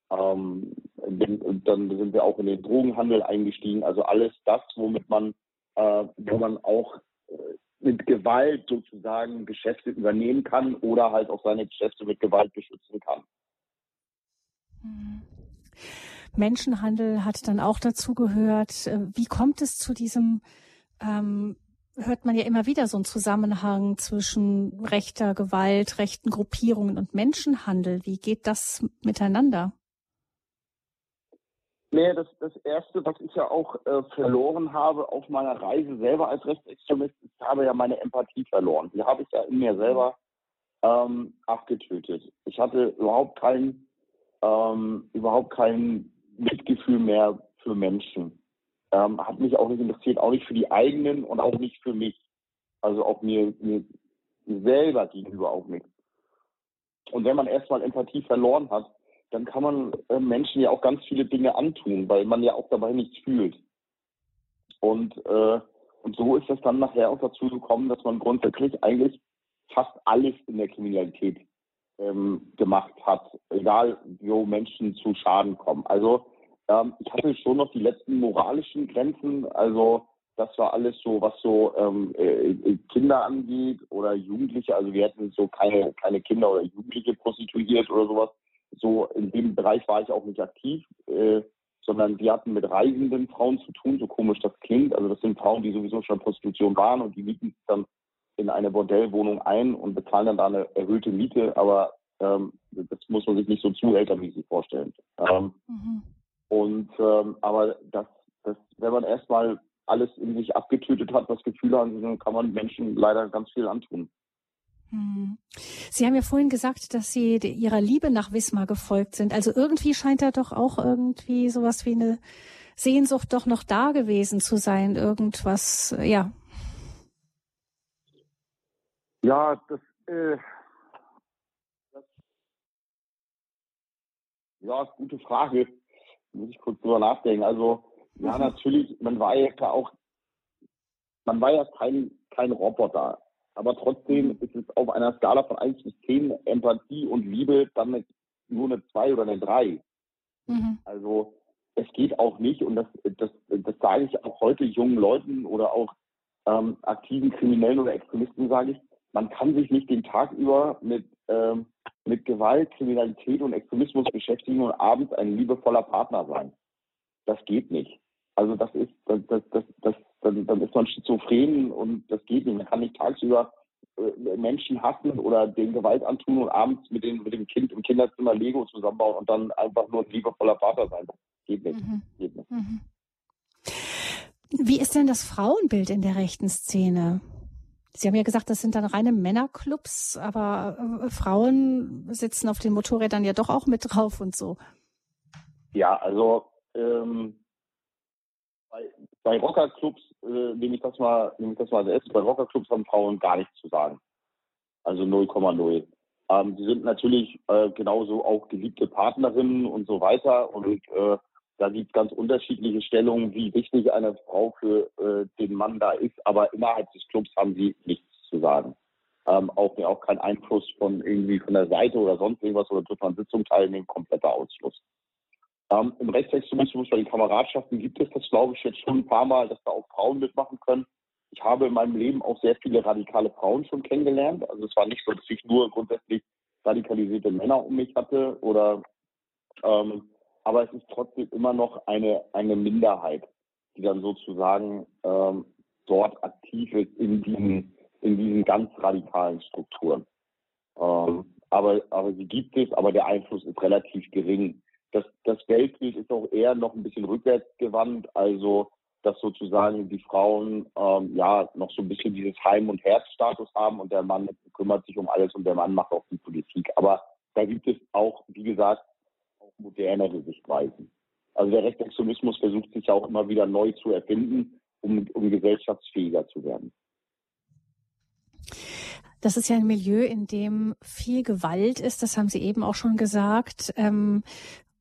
Ähm, bin, dann sind wir auch in den Drogenhandel eingestiegen. Also alles das, womit man, äh, wo man auch äh, mit Gewalt sozusagen Geschäfte übernehmen kann oder halt auch seine Geschäfte mit Gewalt beschützen kann. Hm. Menschenhandel hat dann auch dazu gehört. Äh, wie kommt es zu diesem, ähm, hört man ja immer wieder so einen Zusammenhang zwischen rechter Gewalt, rechten Gruppierungen und Menschenhandel. Wie geht das miteinander? Nee, das, das Erste, was ich ja auch äh, verloren habe auf meiner Reise selber als Rechtsextremist, ich habe ja meine Empathie verloren. Die habe ich ja in mir selber ähm, abgetötet. Ich hatte überhaupt kein, ähm, überhaupt kein Mitgefühl mehr für Menschen. Ähm, hat mich auch nicht interessiert, auch nicht für die eigenen und auch nicht für mich. Also auch mir, mir selber gegenüber auch nicht. Und wenn man erstmal Empathie verloren hat, dann kann man äh, Menschen ja auch ganz viele Dinge antun, weil man ja auch dabei nichts fühlt. Und, äh, und so ist es dann nachher auch dazu gekommen, dass man grundsätzlich eigentlich fast alles in der Kriminalität ähm, gemacht hat, egal wo Menschen zu Schaden kommen. Also ähm, ich hatte schon noch die letzten moralischen Grenzen, also das war alles so, was so ähm, äh, Kinder angeht oder Jugendliche. Also wir hätten so keine, keine Kinder oder Jugendliche prostituiert oder sowas so in dem Bereich war ich auch nicht aktiv, äh, sondern wir hatten mit reisenden Frauen zu tun, so komisch das klingt. Also das sind Frauen, die sowieso schon in Prostitution waren und die mieten sich dann in eine Bordellwohnung ein und bezahlen dann da eine erhöhte Miete, aber ähm, das muss man sich nicht so zu elternmäßig vorstellen. Ähm, mhm. Und ähm, aber das, das, wenn man erstmal alles in sich abgetötet hat, was Gefühle an dann kann man Menschen leider ganz viel antun. Hm. Sie haben ja vorhin gesagt, dass Sie Ihrer Liebe nach Wismar gefolgt sind. Also irgendwie scheint da doch auch irgendwie sowas wie eine Sehnsucht doch noch da gewesen zu sein. Irgendwas, ja. Ja, das, äh, das ja, gute Frage. Muss ich kurz drüber nachdenken. Also, ja, mhm. natürlich, man war ja auch, man war ja kein, kein Roboter aber trotzdem mhm. ist es auf einer Skala von 1 bis 10 Empathie und Liebe dann nur eine 2 oder eine 3. Mhm. Also es geht auch nicht, und das, das, das sage ich auch heute jungen Leuten oder auch ähm, aktiven Kriminellen oder Extremisten, sage ich, man kann sich nicht den Tag über mit, ähm, mit Gewalt, Kriminalität und Extremismus beschäftigen und abends ein liebevoller Partner sein. Das geht nicht. Also das ist, das, das, das, das dann, dann ist man schizophren und das geht nicht. Man kann nicht tagsüber äh, Menschen hassen oder den Gewalt antun und abends mit, den, mit dem Kind im Kinderzimmer Lego zusammenbauen und dann einfach nur ein liebevoller Vater sein. Das geht nicht. Mhm. Geht nicht. Mhm. Wie ist denn das Frauenbild in der rechten Szene? Sie haben ja gesagt, das sind dann reine Männerclubs, aber äh, Frauen sitzen auf den Motorrädern ja doch auch mit drauf und so. Ja, also ähm, bei, bei Rockerclubs äh, nehme ich das mal, nehme ich das mal selbst. Bei Rockerclubs haben Frauen gar nichts zu sagen. Also 0,0. Ähm, sie sind natürlich äh, genauso auch geliebte Partnerinnen und so weiter. Und äh, da gibt es ganz unterschiedliche Stellungen, wie wichtig eine Frau für äh, den Mann da ist. Aber innerhalb des Clubs haben sie nichts zu sagen. Ähm, auch, auch kein Einfluss von irgendwie von der Seite oder sonst irgendwas oder dürfen an Sitzungen teilnehmen, kompletter Ausschluss. Ähm, Im Rechtsextremismus bei den Kameradschaften gibt es das, glaube ich, jetzt schon ein paar Mal, dass da auch Frauen mitmachen können. Ich habe in meinem Leben auch sehr viele radikale Frauen schon kennengelernt. Also es war nicht so, dass ich nur grundsätzlich radikalisierte Männer um mich hatte oder ähm, aber es ist trotzdem immer noch eine, eine Minderheit, die dann sozusagen ähm, dort aktiv ist in diesen, in diesen ganz radikalen Strukturen. Ähm, aber, aber sie gibt es, aber der Einfluss ist relativ gering das, das Weltbild ist auch eher noch ein bisschen rückwärtsgewandt, also dass sozusagen die Frauen ähm, ja noch so ein bisschen dieses Heim- und Herzstatus haben und der Mann kümmert sich um alles und der Mann macht auch die Politik. Aber da gibt es auch, wie gesagt, auch modernere Sichtweisen. Also der Rechtsextremismus versucht sich auch immer wieder neu zu erfinden, um, um gesellschaftsfähiger zu werden. Das ist ja ein Milieu, in dem viel Gewalt ist. Das haben Sie eben auch schon gesagt. Ähm,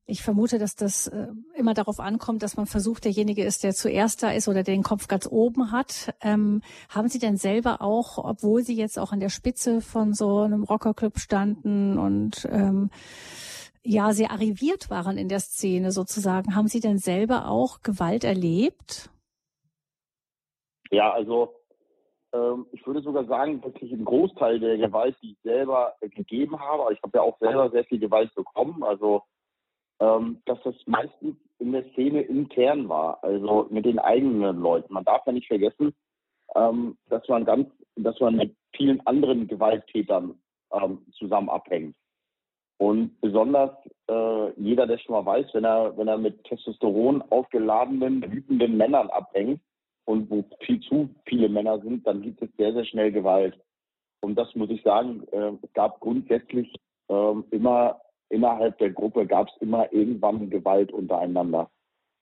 ich vermute, dass das äh, immer darauf ankommt, dass man versucht, derjenige ist, der zuerst da ist oder den Kopf ganz oben hat. Ähm, haben Sie denn selber auch, obwohl Sie jetzt auch an der Spitze von so einem Rockerclub standen und ähm, ja sehr arriviert waren in der Szene sozusagen, haben Sie denn selber auch Gewalt erlebt? Ja, also ähm, ich würde sogar sagen, dass ich einen Großteil der Gewalt, die ich selber gegeben habe, ich habe ja auch selber sehr viel Gewalt bekommen, also ähm, dass das meistens in der Szene intern war, also mit den eigenen Leuten. Man darf ja nicht vergessen, ähm, dass man ganz, dass man mit vielen anderen Gewalttätern ähm, zusammen abhängt. Und besonders äh, jeder, der schon mal weiß, wenn er, wenn er mit Testosteron aufgeladenen, wütenden Männern abhängt und wo viel zu viele Männer sind, dann gibt es sehr, sehr schnell Gewalt. Und das muss ich sagen, äh, gab grundsätzlich äh, immer innerhalb der Gruppe gab es immer irgendwann Gewalt untereinander.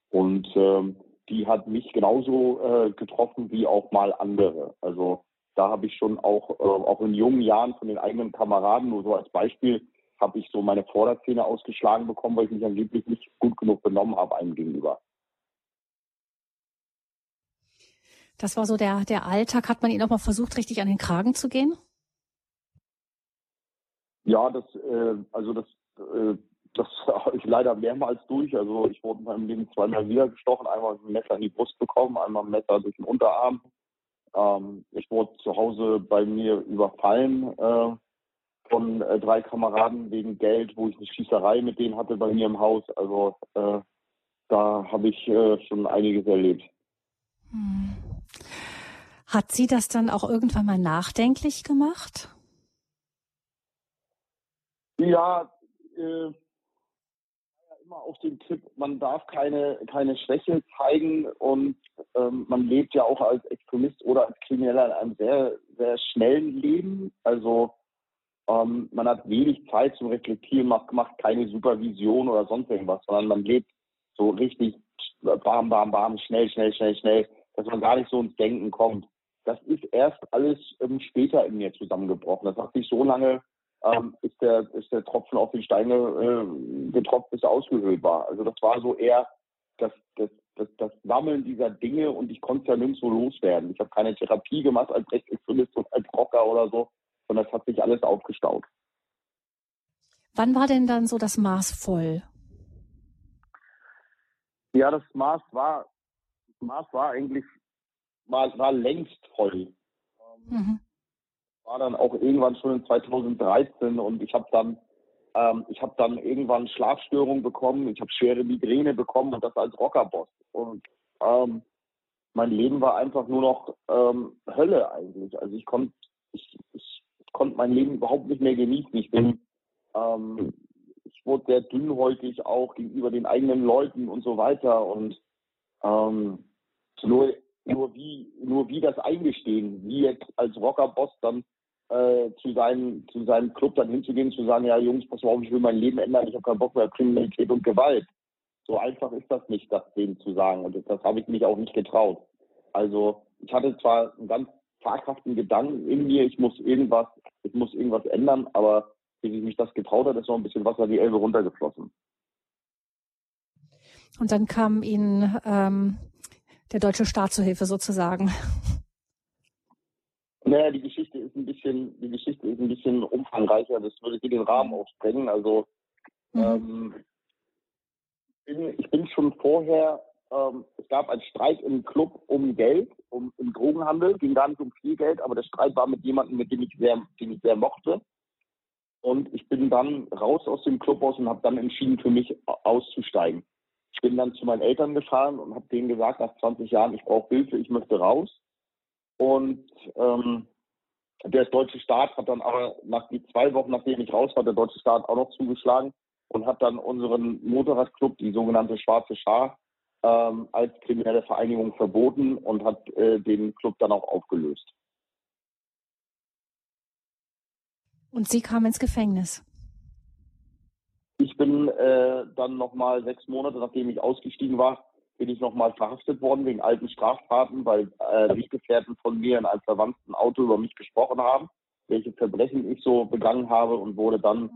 Und ähm, die hat mich genauso äh, getroffen wie auch mal andere. Also da habe ich schon auch, äh, auch in jungen Jahren von den eigenen Kameraden, nur so als Beispiel, habe ich so meine Vorderzähne ausgeschlagen bekommen, weil ich mich angeblich nicht gut genug benommen habe einem gegenüber. Das war so der, der Alltag. Hat man Ihnen auch mal versucht, richtig an den Kragen zu gehen? Ja, das, äh, also das äh, das habe ich leider mehrmals durch. Also ich wurde in meinem Leben zweimal niedergestochen, einmal ein Messer in die Brust bekommen, einmal ein Messer durch den Unterarm. Ähm, ich wurde zu Hause bei mir überfallen äh, von äh, drei Kameraden wegen Geld, wo ich eine Schießerei mit denen hatte bei mir im Haus. Also äh, da habe ich äh, schon einiges erlebt. Hm. Hat sie das dann auch irgendwann mal nachdenklich gemacht? Ja, äh, immer auf den Tipp, man darf keine, keine Schwäche zeigen und ähm, man lebt ja auch als Extremist oder als Krimineller in einem sehr, sehr schnellen Leben. Also ähm, man hat wenig Zeit zum Reflektieren, macht, macht keine Supervision oder sonst irgendwas, sondern man lebt so richtig bam, bam, bam, schnell, schnell, schnell, schnell, dass man gar nicht so ins Denken kommt. Das ist erst alles ähm, später in mir zusammengebrochen. Das hat sich so lange ähm, ist, der, ist der Tropfen auf die Steine äh, getropft, bis er ausgehöhlt war. Also das war so eher das, das, das, das Sammeln dieser Dinge und ich konnte ja nirgendwo loswerden. Ich habe keine Therapie gemacht als Rechtsextremist und als Rocker oder so, sondern es hat sich alles aufgestaut. Wann war denn dann so das Maß voll? Ja, das Maß war, das Maß war eigentlich war, war längst voll. Mhm. War dann auch irgendwann schon in 2013 und ich habe dann ähm, ich habe dann irgendwann Schlafstörungen bekommen, ich habe schwere Migräne bekommen und das als Rockerboss. Und ähm, mein Leben war einfach nur noch ähm, Hölle eigentlich. Also ich konnte ich, ich konnte mein Leben überhaupt nicht mehr genießen. Ich bin ähm, ich wurde sehr dünnhäutig auch gegenüber den eigenen Leuten und so weiter und ähm, nur nur wie nur wie das eingestehen, wie jetzt als Rockerboss dann äh, zu, seinem, zu seinem Club dann hinzugehen, zu sagen, ja Jungs, pass mal auf, ich will mein Leben ändern, ich habe keinen Bock mehr auf Kriminalität und Gewalt. So einfach ist das nicht, das denen zu sagen. Und das, das habe ich mich auch nicht getraut. Also ich hatte zwar einen ganz zaghaften Gedanken in mir, ich muss irgendwas, ich muss irgendwas ändern, aber wie ich mich das getraut hat, ist noch ein bisschen Wasser die Elbe runtergeflossen. Und dann kam Ihnen ähm, der deutsche Staat zu Hilfe sozusagen. Naja, die Geschichte ist ein bisschen, die Geschichte ist ein bisschen umfangreicher. Das würde hier den Rahmen auch sprengen. Also mhm. ähm, bin, ich bin schon vorher, ähm, es gab einen Streit im Club um Geld, um im Drogenhandel, ging gar nicht um viel Geld, aber der Streit war mit jemandem, mit dem ich sehr, den ich sehr mochte. Und ich bin dann raus aus dem Clubhaus und habe dann entschieden, für mich auszusteigen. Ich bin dann zu meinen Eltern gefahren und habe denen gesagt, nach 20 Jahren, ich brauche Hilfe, ich möchte raus. Und ähm, der deutsche Staat hat dann aber nach die zwei Wochen, nachdem ich raus war, der deutsche Staat auch noch zugeschlagen und hat dann unseren Motorradclub, die sogenannte Schwarze Schar, ähm, als kriminelle Vereinigung verboten und hat äh, den Club dann auch aufgelöst. Und Sie kamen ins Gefängnis? Ich bin äh, dann nochmal sechs Monate, nachdem ich ausgestiegen war, bin ich nochmal verhaftet worden wegen alten Straftaten, weil äh, von mir in einem verwandten Auto über mich gesprochen haben, welche Verbrechen ich so begangen habe und wurde dann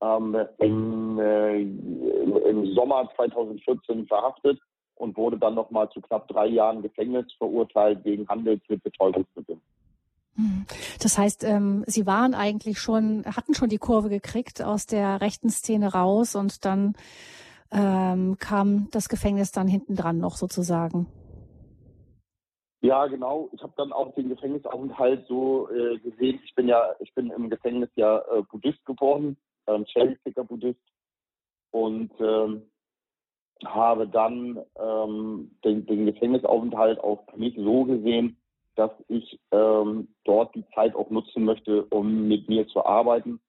ähm, im, äh, im Sommer 2014 verhaftet und wurde dann nochmal zu knapp drei Jahren Gefängnis verurteilt wegen Handels mit Betäubungsmitteln. Hm. Das heißt, ähm, Sie waren eigentlich schon, hatten schon die Kurve gekriegt aus der rechten Szene raus und dann ähm, kam das Gefängnis dann hinten dran noch sozusagen. Ja, genau. Ich habe dann auch den Gefängnisaufenthalt so äh, gesehen. Ich bin ja, ich bin im Gefängnis ja äh, Buddhist geworden, ähm, Cherry-Picker Buddhist und ähm, habe dann ähm, den, den Gefängnisaufenthalt auch für mich so gesehen, dass ich ähm, dort die Zeit auch nutzen möchte, um mit mir zu arbeiten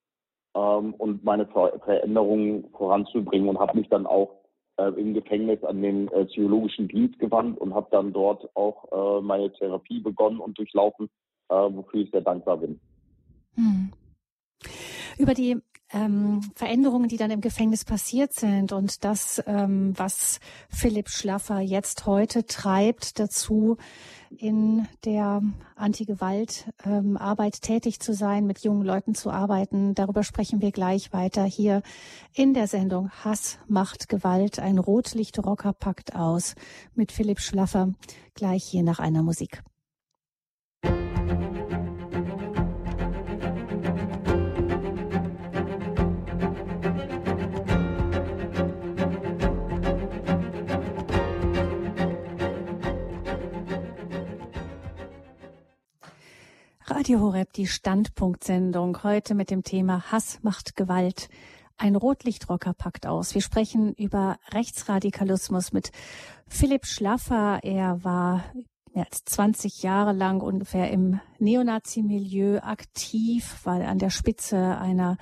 ähm, und meine Ver Veränderungen voranzubringen und habe mich dann auch äh, im Gefängnis an den äh, psychologischen Dienst gewandt und habe dann dort auch äh, meine Therapie begonnen und durchlaufen, äh, wofür ich sehr dankbar bin. Hm. Über die ähm, Veränderungen, die dann im Gefängnis passiert sind und das, ähm, was Philipp Schlaffer jetzt heute treibt, dazu in der Anti-Gewalt-Arbeit ähm, tätig zu sein, mit jungen Leuten zu arbeiten. Darüber sprechen wir gleich weiter hier in der Sendung Hass macht Gewalt. Ein Rotlichtrocker packt aus mit Philipp Schlaffer gleich hier nach einer Musik. Radio Horeb, die Standpunktsendung. Heute mit dem Thema Hass macht Gewalt. Ein Rotlichtrocker packt aus. Wir sprechen über Rechtsradikalismus mit Philipp Schlaffer. Er war mehr als 20 Jahre lang ungefähr im Neonazi-Milieu aktiv, war an der Spitze einer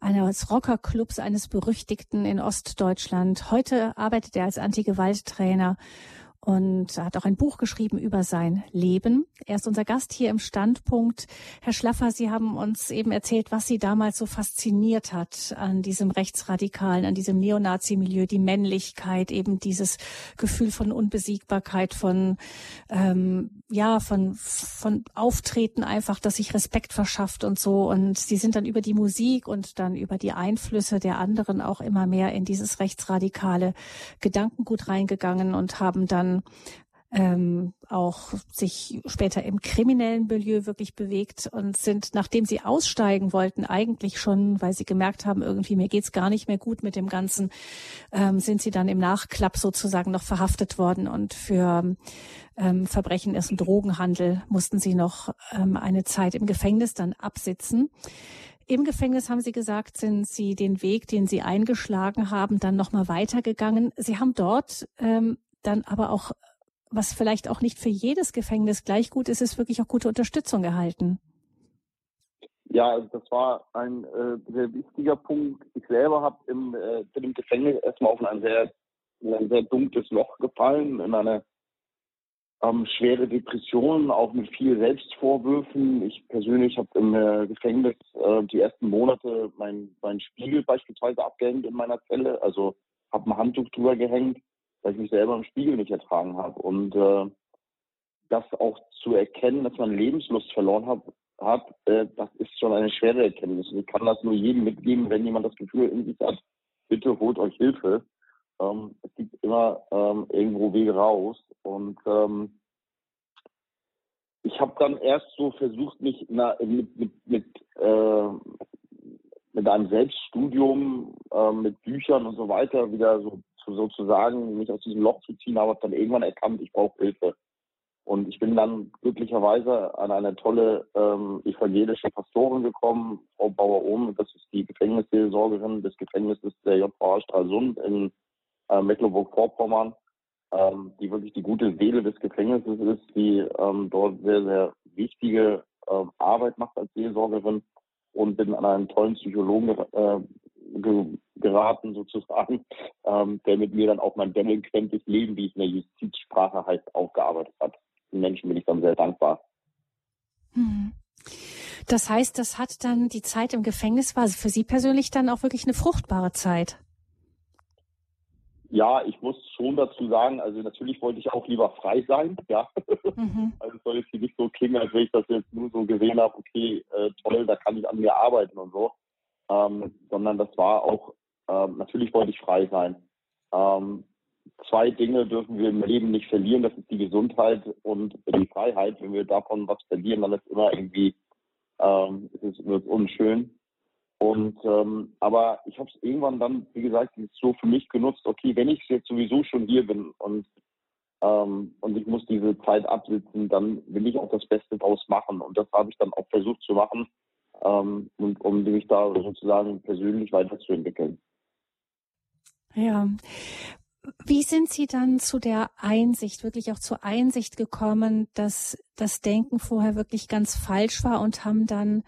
eines Rockerclubs, eines Berüchtigten in Ostdeutschland. Heute arbeitet er als Anti-Gewalt-Trainer und hat auch ein Buch geschrieben über sein Leben. Er ist unser Gast hier im Standpunkt. Herr Schlaffer, Sie haben uns eben erzählt, was Sie damals so fasziniert hat an diesem Rechtsradikalen, an diesem Neonazi-Milieu, die Männlichkeit, eben dieses Gefühl von Unbesiegbarkeit, von ähm, ja, von von Auftreten einfach, dass sich Respekt verschafft und so. Und Sie sind dann über die Musik und dann über die Einflüsse der anderen auch immer mehr in dieses rechtsradikale Gedankengut reingegangen und haben dann ähm, auch sich später im kriminellen Milieu wirklich bewegt und sind, nachdem sie aussteigen wollten, eigentlich schon, weil sie gemerkt haben, irgendwie mir geht's gar nicht mehr gut mit dem Ganzen, ähm, sind sie dann im Nachklapp sozusagen noch verhaftet worden und für ähm, Verbrechen ist ein Drogenhandel mussten sie noch ähm, eine Zeit im Gefängnis dann absitzen. Im Gefängnis haben Sie gesagt, sind Sie den Weg, den Sie eingeschlagen haben, dann nochmal weitergegangen. Sie haben dort ähm, dann aber auch, was vielleicht auch nicht für jedes Gefängnis gleich gut ist, ist wirklich auch gute Unterstützung erhalten. Ja, also das war ein äh, sehr wichtiger Punkt. Ich selber habe im, äh, im Gefängnis erstmal auf ein sehr, ein sehr dunkles Loch gefallen, in eine ähm, schwere Depressionen, auch mit viel Selbstvorwürfen. Ich persönlich habe im äh, Gefängnis äh, die ersten Monate meinen mein Spiegel beispielsweise abgehängt in meiner Zelle. Also habe ein Handtuch drüber gehängt, weil ich mich selber im Spiegel nicht ertragen habe. Und äh, das auch zu erkennen, dass man Lebenslust verloren hat, hat äh, das ist schon eine schwere Erkenntnis. Und ich kann das nur jedem mitgeben, wenn jemand das Gefühl irgendwie hat, bitte holt euch Hilfe. Ähm, es gibt immer ähm, irgendwo Wege raus. Und ähm, ich habe dann erst so versucht, mich na, mit, mit, mit, äh, mit einem Selbststudium, äh, mit Büchern und so weiter wieder so sozusagen mich aus diesem Loch zu ziehen, aber dann irgendwann erkannt, ich brauche Hilfe. Und ich bin dann glücklicherweise an eine tolle ähm, evangelische Pastorin gekommen, Frau Bauer-Ohm, das ist die Gefängnisseelsorgerin des Gefängnisses der JVA Stralsund in äh, Mecklenburg-Vorpommern ähm, die wirklich die gute Seele des Gefängnisses ist, die ähm, dort sehr, sehr wichtige äh, Arbeit macht als Seelsorgerin und bin an einen tollen Psychologen äh, geraten sozusagen, ähm, der mit mir dann auch mein delinquentes Leben, wie es in der Justizsprache heißt, aufgearbeitet hat. Den Menschen bin ich dann sehr dankbar. Hm. Das heißt, das hat dann die Zeit im Gefängnis war für Sie persönlich dann auch wirklich eine fruchtbare Zeit. Ja, ich muss schon dazu sagen, also natürlich wollte ich auch lieber frei sein, ja. Mhm. Also es soll jetzt nicht so klingen, als wenn ich das jetzt nur so gesehen habe, okay, äh, toll, da kann ich an mir arbeiten und so. Ähm, sondern das war auch, ähm, natürlich wollte ich frei sein. Ähm, zwei Dinge dürfen wir im Leben nicht verlieren, das ist die Gesundheit und die Freiheit. Wenn wir davon was verlieren, dann ist immer irgendwie, ähm, ist es wird unschön. Und ähm, aber ich habe es irgendwann dann, wie gesagt, so für mich genutzt, okay, wenn ich jetzt sowieso schon hier bin und ähm, und ich muss diese Zeit absitzen, dann will ich auch das Beste draus machen. Und das habe ich dann auch versucht zu machen, ähm, und, um mich da sozusagen persönlich weiterzuentwickeln. Ja. Wie sind Sie dann zu der Einsicht, wirklich auch zur Einsicht gekommen, dass das Denken vorher wirklich ganz falsch war und haben dann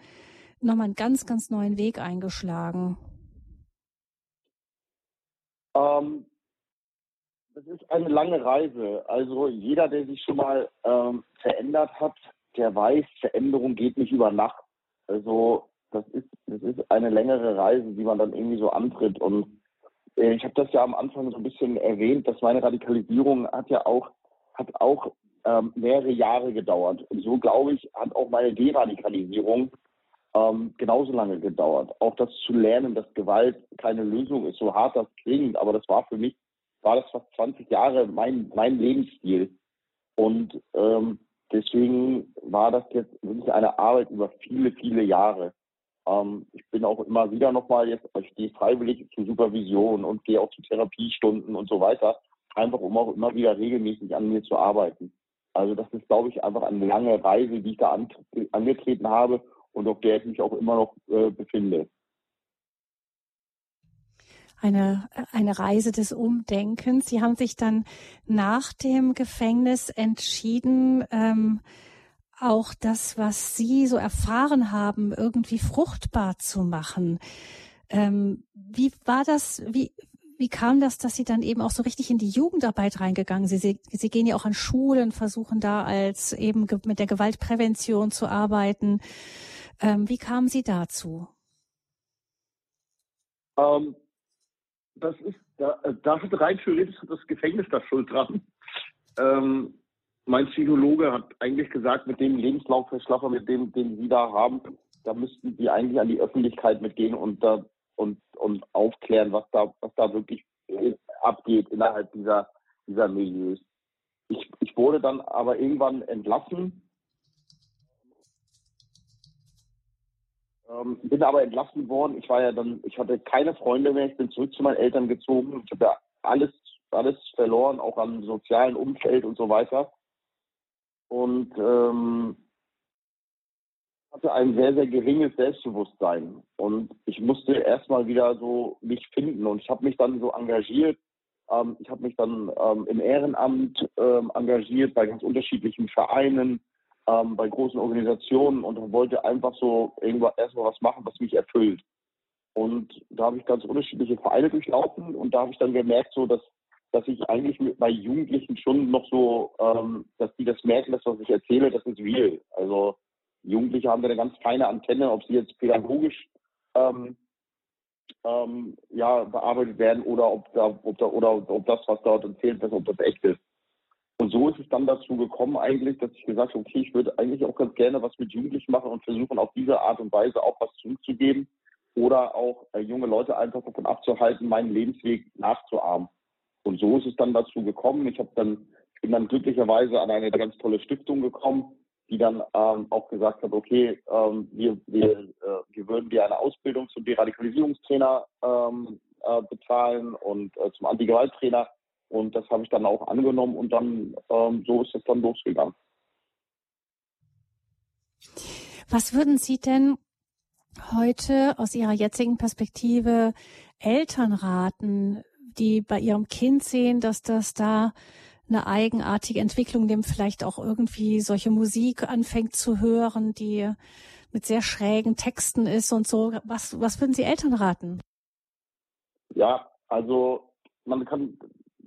nochmal einen ganz, ganz neuen Weg eingeschlagen? Ähm, das ist eine lange Reise. Also jeder, der sich schon mal ähm, verändert hat, der weiß, Veränderung geht nicht über Nacht. Also das ist, das ist eine längere Reise, die man dann irgendwie so antritt. Und äh, ich habe das ja am Anfang so ein bisschen erwähnt, dass meine Radikalisierung hat ja auch, hat auch ähm, mehrere Jahre gedauert. Und so glaube ich, hat auch meine Deradikalisierung ähm, genauso lange gedauert. Auch das zu lernen, dass Gewalt keine Lösung ist, so hart das klingt, aber das war für mich, war das fast 20 Jahre mein, mein Lebensstil. Und ähm, deswegen war das jetzt wirklich eine Arbeit über viele, viele Jahre. Ähm, ich bin auch immer wieder nochmal jetzt, ich gehe freiwillig zur Supervision und gehe auch zu Therapiestunden und so weiter, einfach um auch immer wieder regelmäßig an mir zu arbeiten. Also das ist, glaube ich, einfach eine lange Reise, die ich da angetreten habe und auf der ich mich auch immer noch äh, befinde. Eine, eine Reise des Umdenkens. Sie haben sich dann nach dem Gefängnis entschieden, ähm, auch das, was Sie so erfahren haben, irgendwie fruchtbar zu machen. Ähm, wie war das? Wie, wie kam das, dass Sie dann eben auch so richtig in die Jugendarbeit reingegangen sind? Sie, Sie gehen ja auch an Schulen, versuchen da als eben mit der Gewaltprävention zu arbeiten. Ähm, wie kamen Sie dazu? Ähm, das ist, da, da hat rein theoretisch das Gefängnis da schuld dran. Ähm, mein Psychologe hat eigentlich gesagt, mit dem Lebenslauf, Herr Schlaffer, mit dem, den Sie da haben, da müssten Sie eigentlich an die Öffentlichkeit mitgehen und da und, und aufklären, was da, was da wirklich abgeht innerhalb dieser, dieser Milieus. ich, ich wurde dann aber irgendwann entlassen. Ähm, bin aber entlassen worden. Ich war ja dann, ich hatte keine Freunde mehr. Ich bin zurück zu meinen Eltern gezogen. Ich habe ja alles, alles verloren, auch am sozialen Umfeld und so weiter. Und ähm, hatte ein sehr, sehr geringes Selbstbewusstsein. Und ich musste erstmal wieder so mich finden. Und ich habe mich dann so engagiert. Ähm, ich habe mich dann ähm, im Ehrenamt ähm, engagiert bei ganz unterschiedlichen Vereinen, ähm, bei großen Organisationen und wollte einfach so irgendwas erstmal was machen, was mich erfüllt. Und da habe ich ganz unterschiedliche Vereine durchlaufen und da habe ich dann gemerkt, so dass dass ich eigentlich mit, bei Jugendlichen schon noch so, ähm, dass die das merken, dass was ich erzähle, das ist real. Also Jugendliche haben da eine ganz feine Antenne, ob sie jetzt pädagogisch ähm, ähm, ja, bearbeitet werden oder ob da, ob da, oder ob das, was dort erzählt wird, ob das echt ist. Und so ist es dann dazu gekommen eigentlich, dass ich gesagt habe, okay, ich würde eigentlich auch ganz gerne was mit Jugendlichen machen und versuchen auf diese Art und Weise auch was zurückzugeben oder auch äh, junge Leute einfach davon abzuhalten, meinen Lebensweg nachzuahmen. Und so ist es dann dazu gekommen. Ich habe dann, bin dann glücklicherweise an eine ganz tolle Stiftung gekommen, die dann ähm, auch gesagt hat, okay, ähm, wir, wir, äh, wir würden dir eine Ausbildung zum Deradikalisierungstrainer ähm, äh, bezahlen und äh, zum Antigewalttrainer. Und das habe ich dann auch angenommen und dann ähm, so ist es dann losgegangen. Was würden Sie denn heute aus Ihrer jetzigen Perspektive Eltern raten, die bei ihrem Kind sehen, dass das da eine eigenartige Entwicklung nimmt, vielleicht auch irgendwie solche Musik anfängt zu hören, die mit sehr schrägen Texten ist und so. Was, was würden Sie Eltern raten? Ja, also man kann,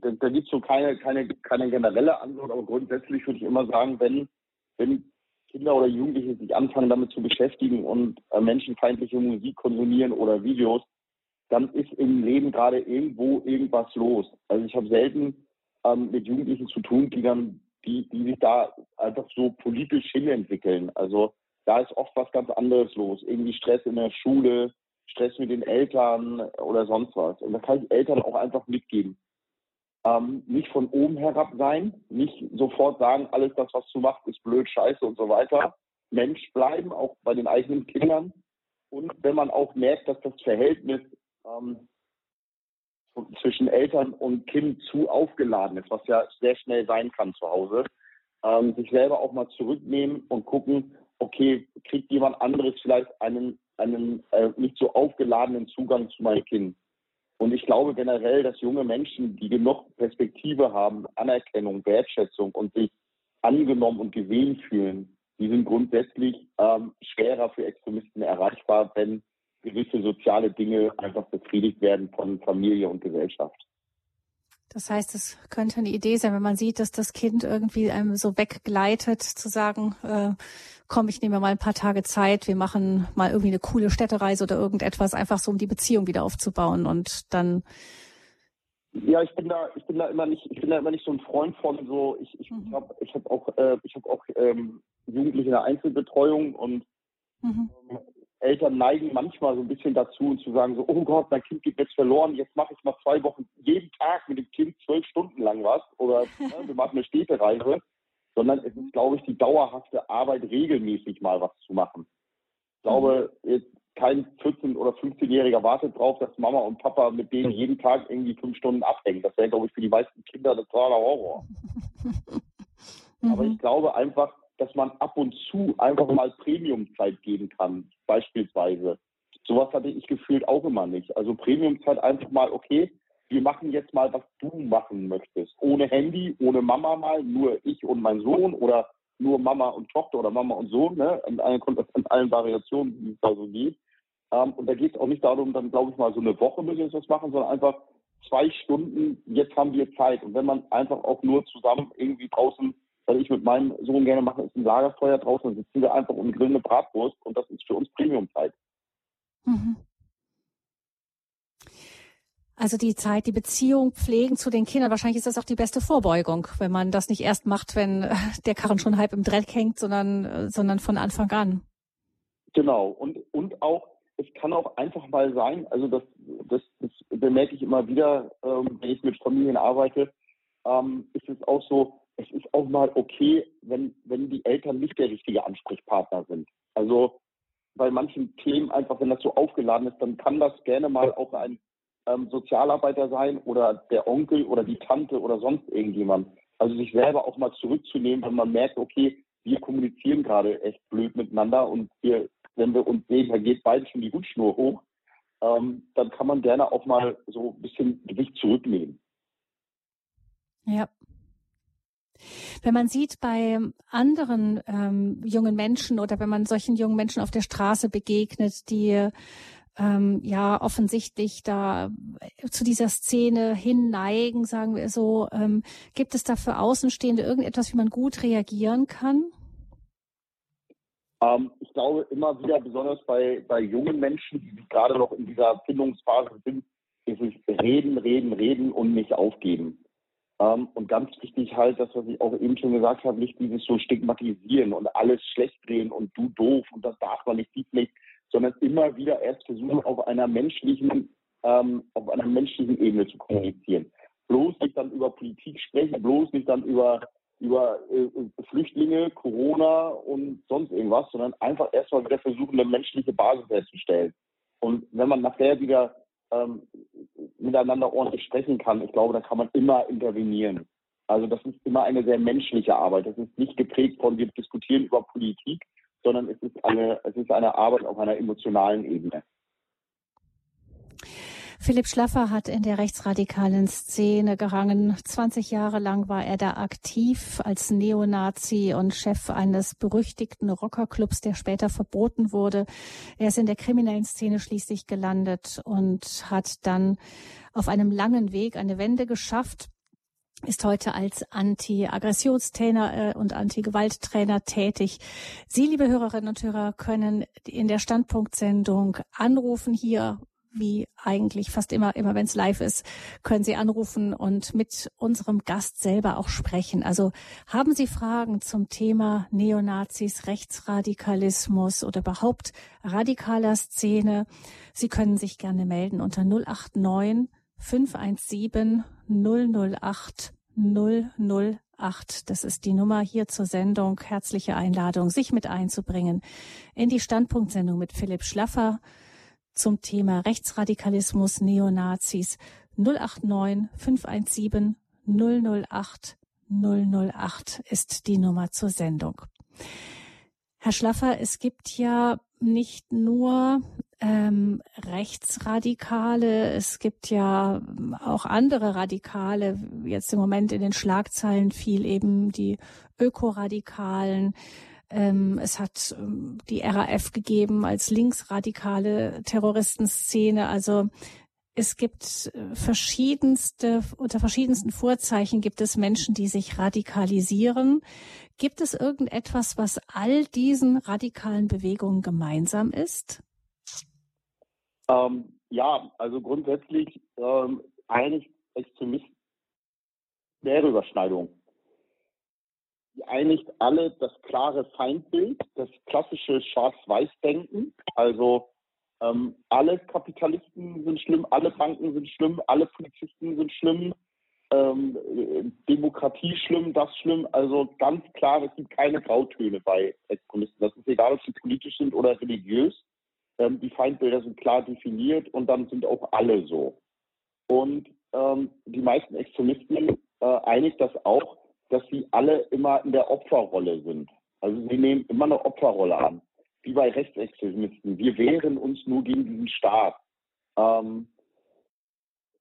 da, da gibt es so keine, keine, keine generelle Antwort, aber grundsätzlich würde ich immer sagen, wenn, wenn Kinder oder Jugendliche sich anfangen damit zu beschäftigen und äh, menschenfeindliche Musik konsumieren oder Videos, dann ist im Leben gerade irgendwo irgendwas los. Also ich habe selten ähm, mit Jugendlichen zu tun, die dann, die, die sich da einfach so politisch hinentwickeln. Also da ist oft was ganz anderes los. Irgendwie Stress in der Schule, Stress mit den Eltern oder sonst was. Und da kann ich Eltern auch einfach mitgeben. Ähm, nicht von oben herab sein, nicht sofort sagen, alles das, was du machst, ist blöd, scheiße und so weiter. Mensch bleiben, auch bei den eigenen Kindern. Und wenn man auch merkt, dass das Verhältnis ähm, zwischen Eltern und Kind zu aufgeladen ist, was ja sehr schnell sein kann zu Hause, ähm, sich selber auch mal zurücknehmen und gucken, okay, kriegt jemand anderes vielleicht einen, einen äh, nicht so aufgeladenen Zugang zu meinem Kind. Und ich glaube generell, dass junge Menschen, die genug Perspektive haben, Anerkennung, Wertschätzung und sich angenommen und gesehen fühlen, die sind grundsätzlich ähm, schwerer für Extremisten erreichbar, wenn gewisse soziale Dinge einfach befriedigt werden von Familie und Gesellschaft. Das heißt, es könnte eine Idee sein, wenn man sieht, dass das Kind irgendwie einem so weggleitet, zu sagen, äh, komm, ich nehme mal ein paar Tage Zeit, wir machen mal irgendwie eine coole Städtereise oder irgendetwas, einfach so, um die Beziehung wieder aufzubauen und dann ja, ich bin da, ich bin da immer nicht, ich bin da immer nicht so ein Freund von so. Ich, ich mhm. habe, ich habe auch, äh, ich habe auch ähm, Jugendliche in der Einzelbetreuung und mhm. ähm, Eltern neigen manchmal so ein bisschen dazu zu sagen so, oh Gott, mein Kind geht jetzt verloren, jetzt mache ich mal zwei Wochen jeden Tag mit dem Kind zwölf Stunden lang was oder ne, wir machen eine Städtereise, sondern es ist, glaube ich, die dauerhafte Arbeit, regelmäßig mal was zu machen. Ich glaube, jetzt kein 14- oder 15-Jähriger wartet drauf, dass Mama und Papa mit denen jeden Tag irgendwie fünf Stunden abhängen. Das wäre, glaube ich, für die meisten Kinder ein totaler Horror. Aber ich glaube einfach, dass man ab und zu einfach mal Premiumzeit geben kann, beispielsweise. Sowas hatte ich gefühlt auch immer nicht. Also Premiumzeit einfach mal, okay, wir machen jetzt mal, was du machen möchtest. Ohne Handy, ohne Mama mal, nur ich und mein Sohn oder nur Mama und Tochter oder Mama und Sohn, ne? in, allen, in allen Variationen, wie es da so geht. Ähm, und da geht es auch nicht darum, dann glaube ich mal so eine Woche müssen wir das machen, sondern einfach zwei Stunden, jetzt haben wir Zeit. Und wenn man einfach auch nur zusammen irgendwie draußen was ich mit meinem Sohn gerne mache, ist ein Lagerfeuer draußen, dann sitzen wir einfach und grillen eine Bratwurst und das ist für uns Premium-Zeit. Mhm. Also die Zeit, die Beziehung pflegen zu den Kindern, wahrscheinlich ist das auch die beste Vorbeugung, wenn man das nicht erst macht, wenn der Karren schon halb im Dreck hängt, sondern, sondern von Anfang an. Genau. Und, und auch, es kann auch einfach mal sein, also das, das, das bemerke ich immer wieder, ähm, wenn ich mit Familien arbeite, ähm, ist es auch so, es ist auch mal okay, wenn, wenn die Eltern nicht der richtige Ansprechpartner sind. Also bei manchen Themen einfach, wenn das so aufgeladen ist, dann kann das gerne mal auch ein ähm, Sozialarbeiter sein oder der Onkel oder die Tante oder sonst irgendjemand. Also sich selber auch mal zurückzunehmen, wenn man merkt, okay, wir kommunizieren gerade echt blöd miteinander und wir, wenn wir uns sehen, da geht beide schon die Hutschnur hoch, ähm, dann kann man gerne auch mal so ein bisschen Gewicht zurücknehmen. Ja. Wenn man sieht bei anderen ähm, jungen Menschen oder wenn man solchen jungen Menschen auf der Straße begegnet, die ähm, ja offensichtlich da zu dieser Szene hinneigen, sagen wir so. Ähm, gibt es da für Außenstehende irgendetwas, wie man gut reagieren kann? Ähm, ich glaube immer wieder, besonders bei, bei jungen Menschen, die gerade noch in dieser Findungsphase sind, ist es reden, reden, reden und nicht aufgeben. Ähm, und ganz wichtig halt, das, was ich auch eben schon gesagt habe, nicht dieses so stigmatisieren und alles schlecht drehen und du doof und das darf man nicht, die nicht sondern immer wieder erst versuchen, auf einer menschlichen, ähm, auf einer menschlichen Ebene zu kommunizieren. Bloß nicht dann über Politik sprechen, bloß nicht dann über über äh, Flüchtlinge, Corona und sonst irgendwas, sondern einfach erstmal wieder versuchen, eine menschliche Basis herzustellen. Und wenn man nachher wieder ähm, miteinander ordentlich sprechen kann, ich glaube, da kann man immer intervenieren. Also das ist immer eine sehr menschliche Arbeit. Das ist nicht geprägt von, wir diskutieren über Politik, sondern es ist eine, es ist eine Arbeit auf einer emotionalen Ebene. Philipp Schlaffer hat in der rechtsradikalen Szene gerangen. 20 Jahre lang war er da aktiv als Neonazi und Chef eines berüchtigten Rockerclubs, der später verboten wurde. Er ist in der kriminellen Szene schließlich gelandet und hat dann auf einem langen Weg eine Wende geschafft ist heute als Anti-Aggressionstrainer äh, und Anti-Gewalttrainer tätig. Sie, liebe Hörerinnen und Hörer, können in der Standpunktsendung anrufen hier wie eigentlich fast immer, immer wenn es live ist, können Sie anrufen und mit unserem Gast selber auch sprechen. Also haben Sie Fragen zum Thema Neonazis, Rechtsradikalismus oder überhaupt radikaler Szene? Sie können sich gerne melden unter 089 517 008 008. Das ist die Nummer hier zur Sendung. Herzliche Einladung, sich mit einzubringen in die Standpunktsendung mit Philipp Schlaffer zum Thema Rechtsradikalismus, Neonazis 089 517 008 008 ist die Nummer zur Sendung. Herr Schlaffer, es gibt ja nicht nur ähm, Rechtsradikale. Es gibt ja auch andere Radikale. Jetzt im Moment in den Schlagzeilen viel eben die Ökoradikalen. Ähm, es hat ähm, die RAF gegeben als linksradikale Terroristenszene. Also es gibt äh, verschiedenste, unter verschiedensten Vorzeichen gibt es Menschen, die sich radikalisieren. Gibt es irgendetwas, was all diesen radikalen Bewegungen gemeinsam ist? Ähm, ja, also grundsätzlich ähm, einigt Extremisten mehrere Überschneidungen. Die einigt alle das klare Feindbild, das klassische Schwarz-Weiß-Denken. Also ähm, alle Kapitalisten sind schlimm, alle Banken sind schlimm, alle Polizisten sind schlimm, ähm, Demokratie schlimm, das schlimm. Also ganz klar, es gibt keine Grautöne bei Extremisten. Das ist egal, ob sie politisch sind oder religiös. Ähm, die Feindbilder sind klar definiert und dann sind auch alle so. Und ähm, die meisten Extremisten äh, einigt das auch, dass sie alle immer in der Opferrolle sind. Also sie nehmen immer eine Opferrolle an, wie bei Rechtsextremisten. Wir wehren uns nur gegen diesen Staat. Ähm,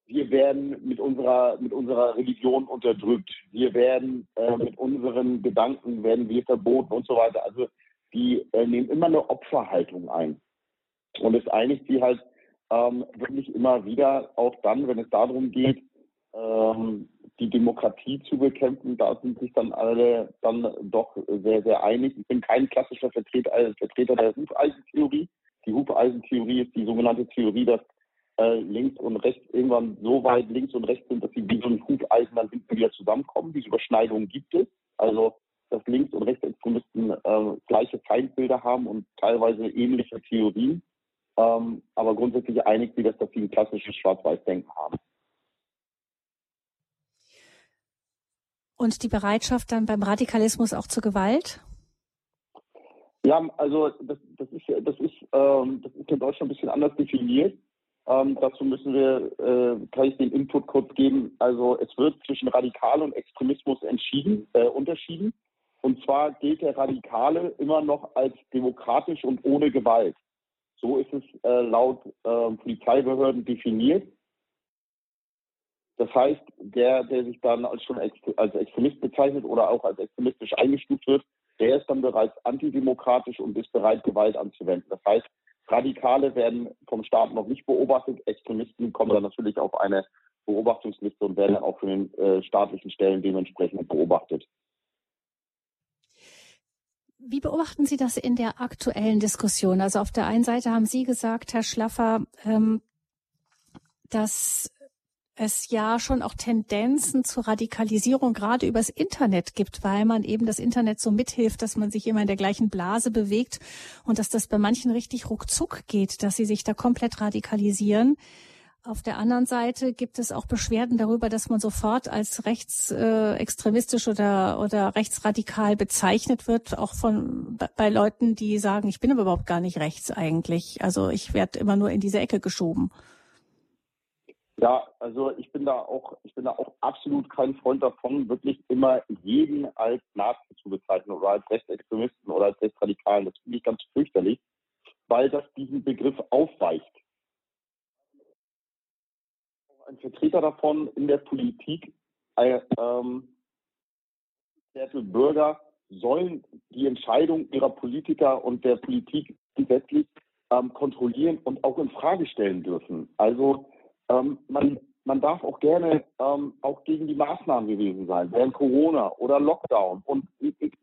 wir werden mit unserer mit unserer Religion unterdrückt. Wir werden äh, mit unseren Gedanken werden wir verboten und so weiter. Also die äh, nehmen immer eine Opferhaltung ein. Und es einigt sie halt ähm, wirklich immer wieder, auch dann, wenn es darum geht, ähm, die Demokratie zu bekämpfen, da sind sich dann alle dann doch sehr, sehr einig. Ich bin kein klassischer Vertreter, äh, Vertreter der Hufeisentheorie. Die Hufeisentheorie ist die sogenannte Theorie, dass äh, links und rechts irgendwann so weit links und rechts sind, dass sie wie so ein Hufeisen dann hinten wieder zusammenkommen. Diese Überschneidungen gibt es. Also, dass Links- und Rechtsextremisten äh, gleiche Feindbilder haben und teilweise ähnliche Theorien. Ähm, aber grundsätzlich einigt sie, dass, dass sie ein klassisches Schwarz-Weiß-Denken haben. Und die Bereitschaft dann beim Radikalismus auch zur Gewalt? Ja, also das, das ist das ist ähm, das ist in Deutschland ein bisschen anders definiert. Ähm, dazu müssen wir, äh, kann ich den Input kurz geben. Also es wird zwischen Radikal und Extremismus entschieden, äh, unterschieden. Und zwar gilt der Radikale immer noch als demokratisch und ohne Gewalt. So ist es äh, laut äh, Polizeibehörden definiert. Das heißt, der, der sich dann als schon als Extremist bezeichnet oder auch als extremistisch eingestuft wird, der ist dann bereits antidemokratisch und ist bereit, Gewalt anzuwenden. Das heißt, Radikale werden vom Staat noch nicht beobachtet. Extremisten kommen dann natürlich auf eine Beobachtungsliste und werden dann auch von den äh, staatlichen Stellen dementsprechend beobachtet. Wie beobachten Sie das in der aktuellen Diskussion? Also auf der einen Seite haben Sie gesagt, Herr Schlaffer, ähm, dass es ja schon auch Tendenzen zur Radikalisierung gerade übers Internet gibt, weil man eben das Internet so mithilft, dass man sich immer in der gleichen Blase bewegt und dass das bei manchen richtig ruckzuck geht, dass sie sich da komplett radikalisieren. Auf der anderen Seite gibt es auch Beschwerden darüber, dass man sofort als rechtsextremistisch äh, oder, oder rechtsradikal bezeichnet wird, auch von bei Leuten, die sagen, ich bin aber überhaupt gar nicht rechts eigentlich. Also ich werde immer nur in diese Ecke geschoben. Ja, also ich bin da auch, ich bin da auch absolut kein Freund davon, wirklich immer jeden als Nazi zu bezeichnen oder als Rechtsextremisten oder als Rechtsradikalen. Das finde ich ganz fürchterlich, weil das diesen Begriff aufweicht. Ein Vertreter davon in der Politik, äh, ähm, Bürger sollen die Entscheidung ihrer Politiker und der Politik gesetzlich ähm, kontrollieren und auch in Frage stellen dürfen. Also ähm, man, man darf auch gerne ähm, auch gegen die Maßnahmen gewesen sein, während Corona oder Lockdown. Und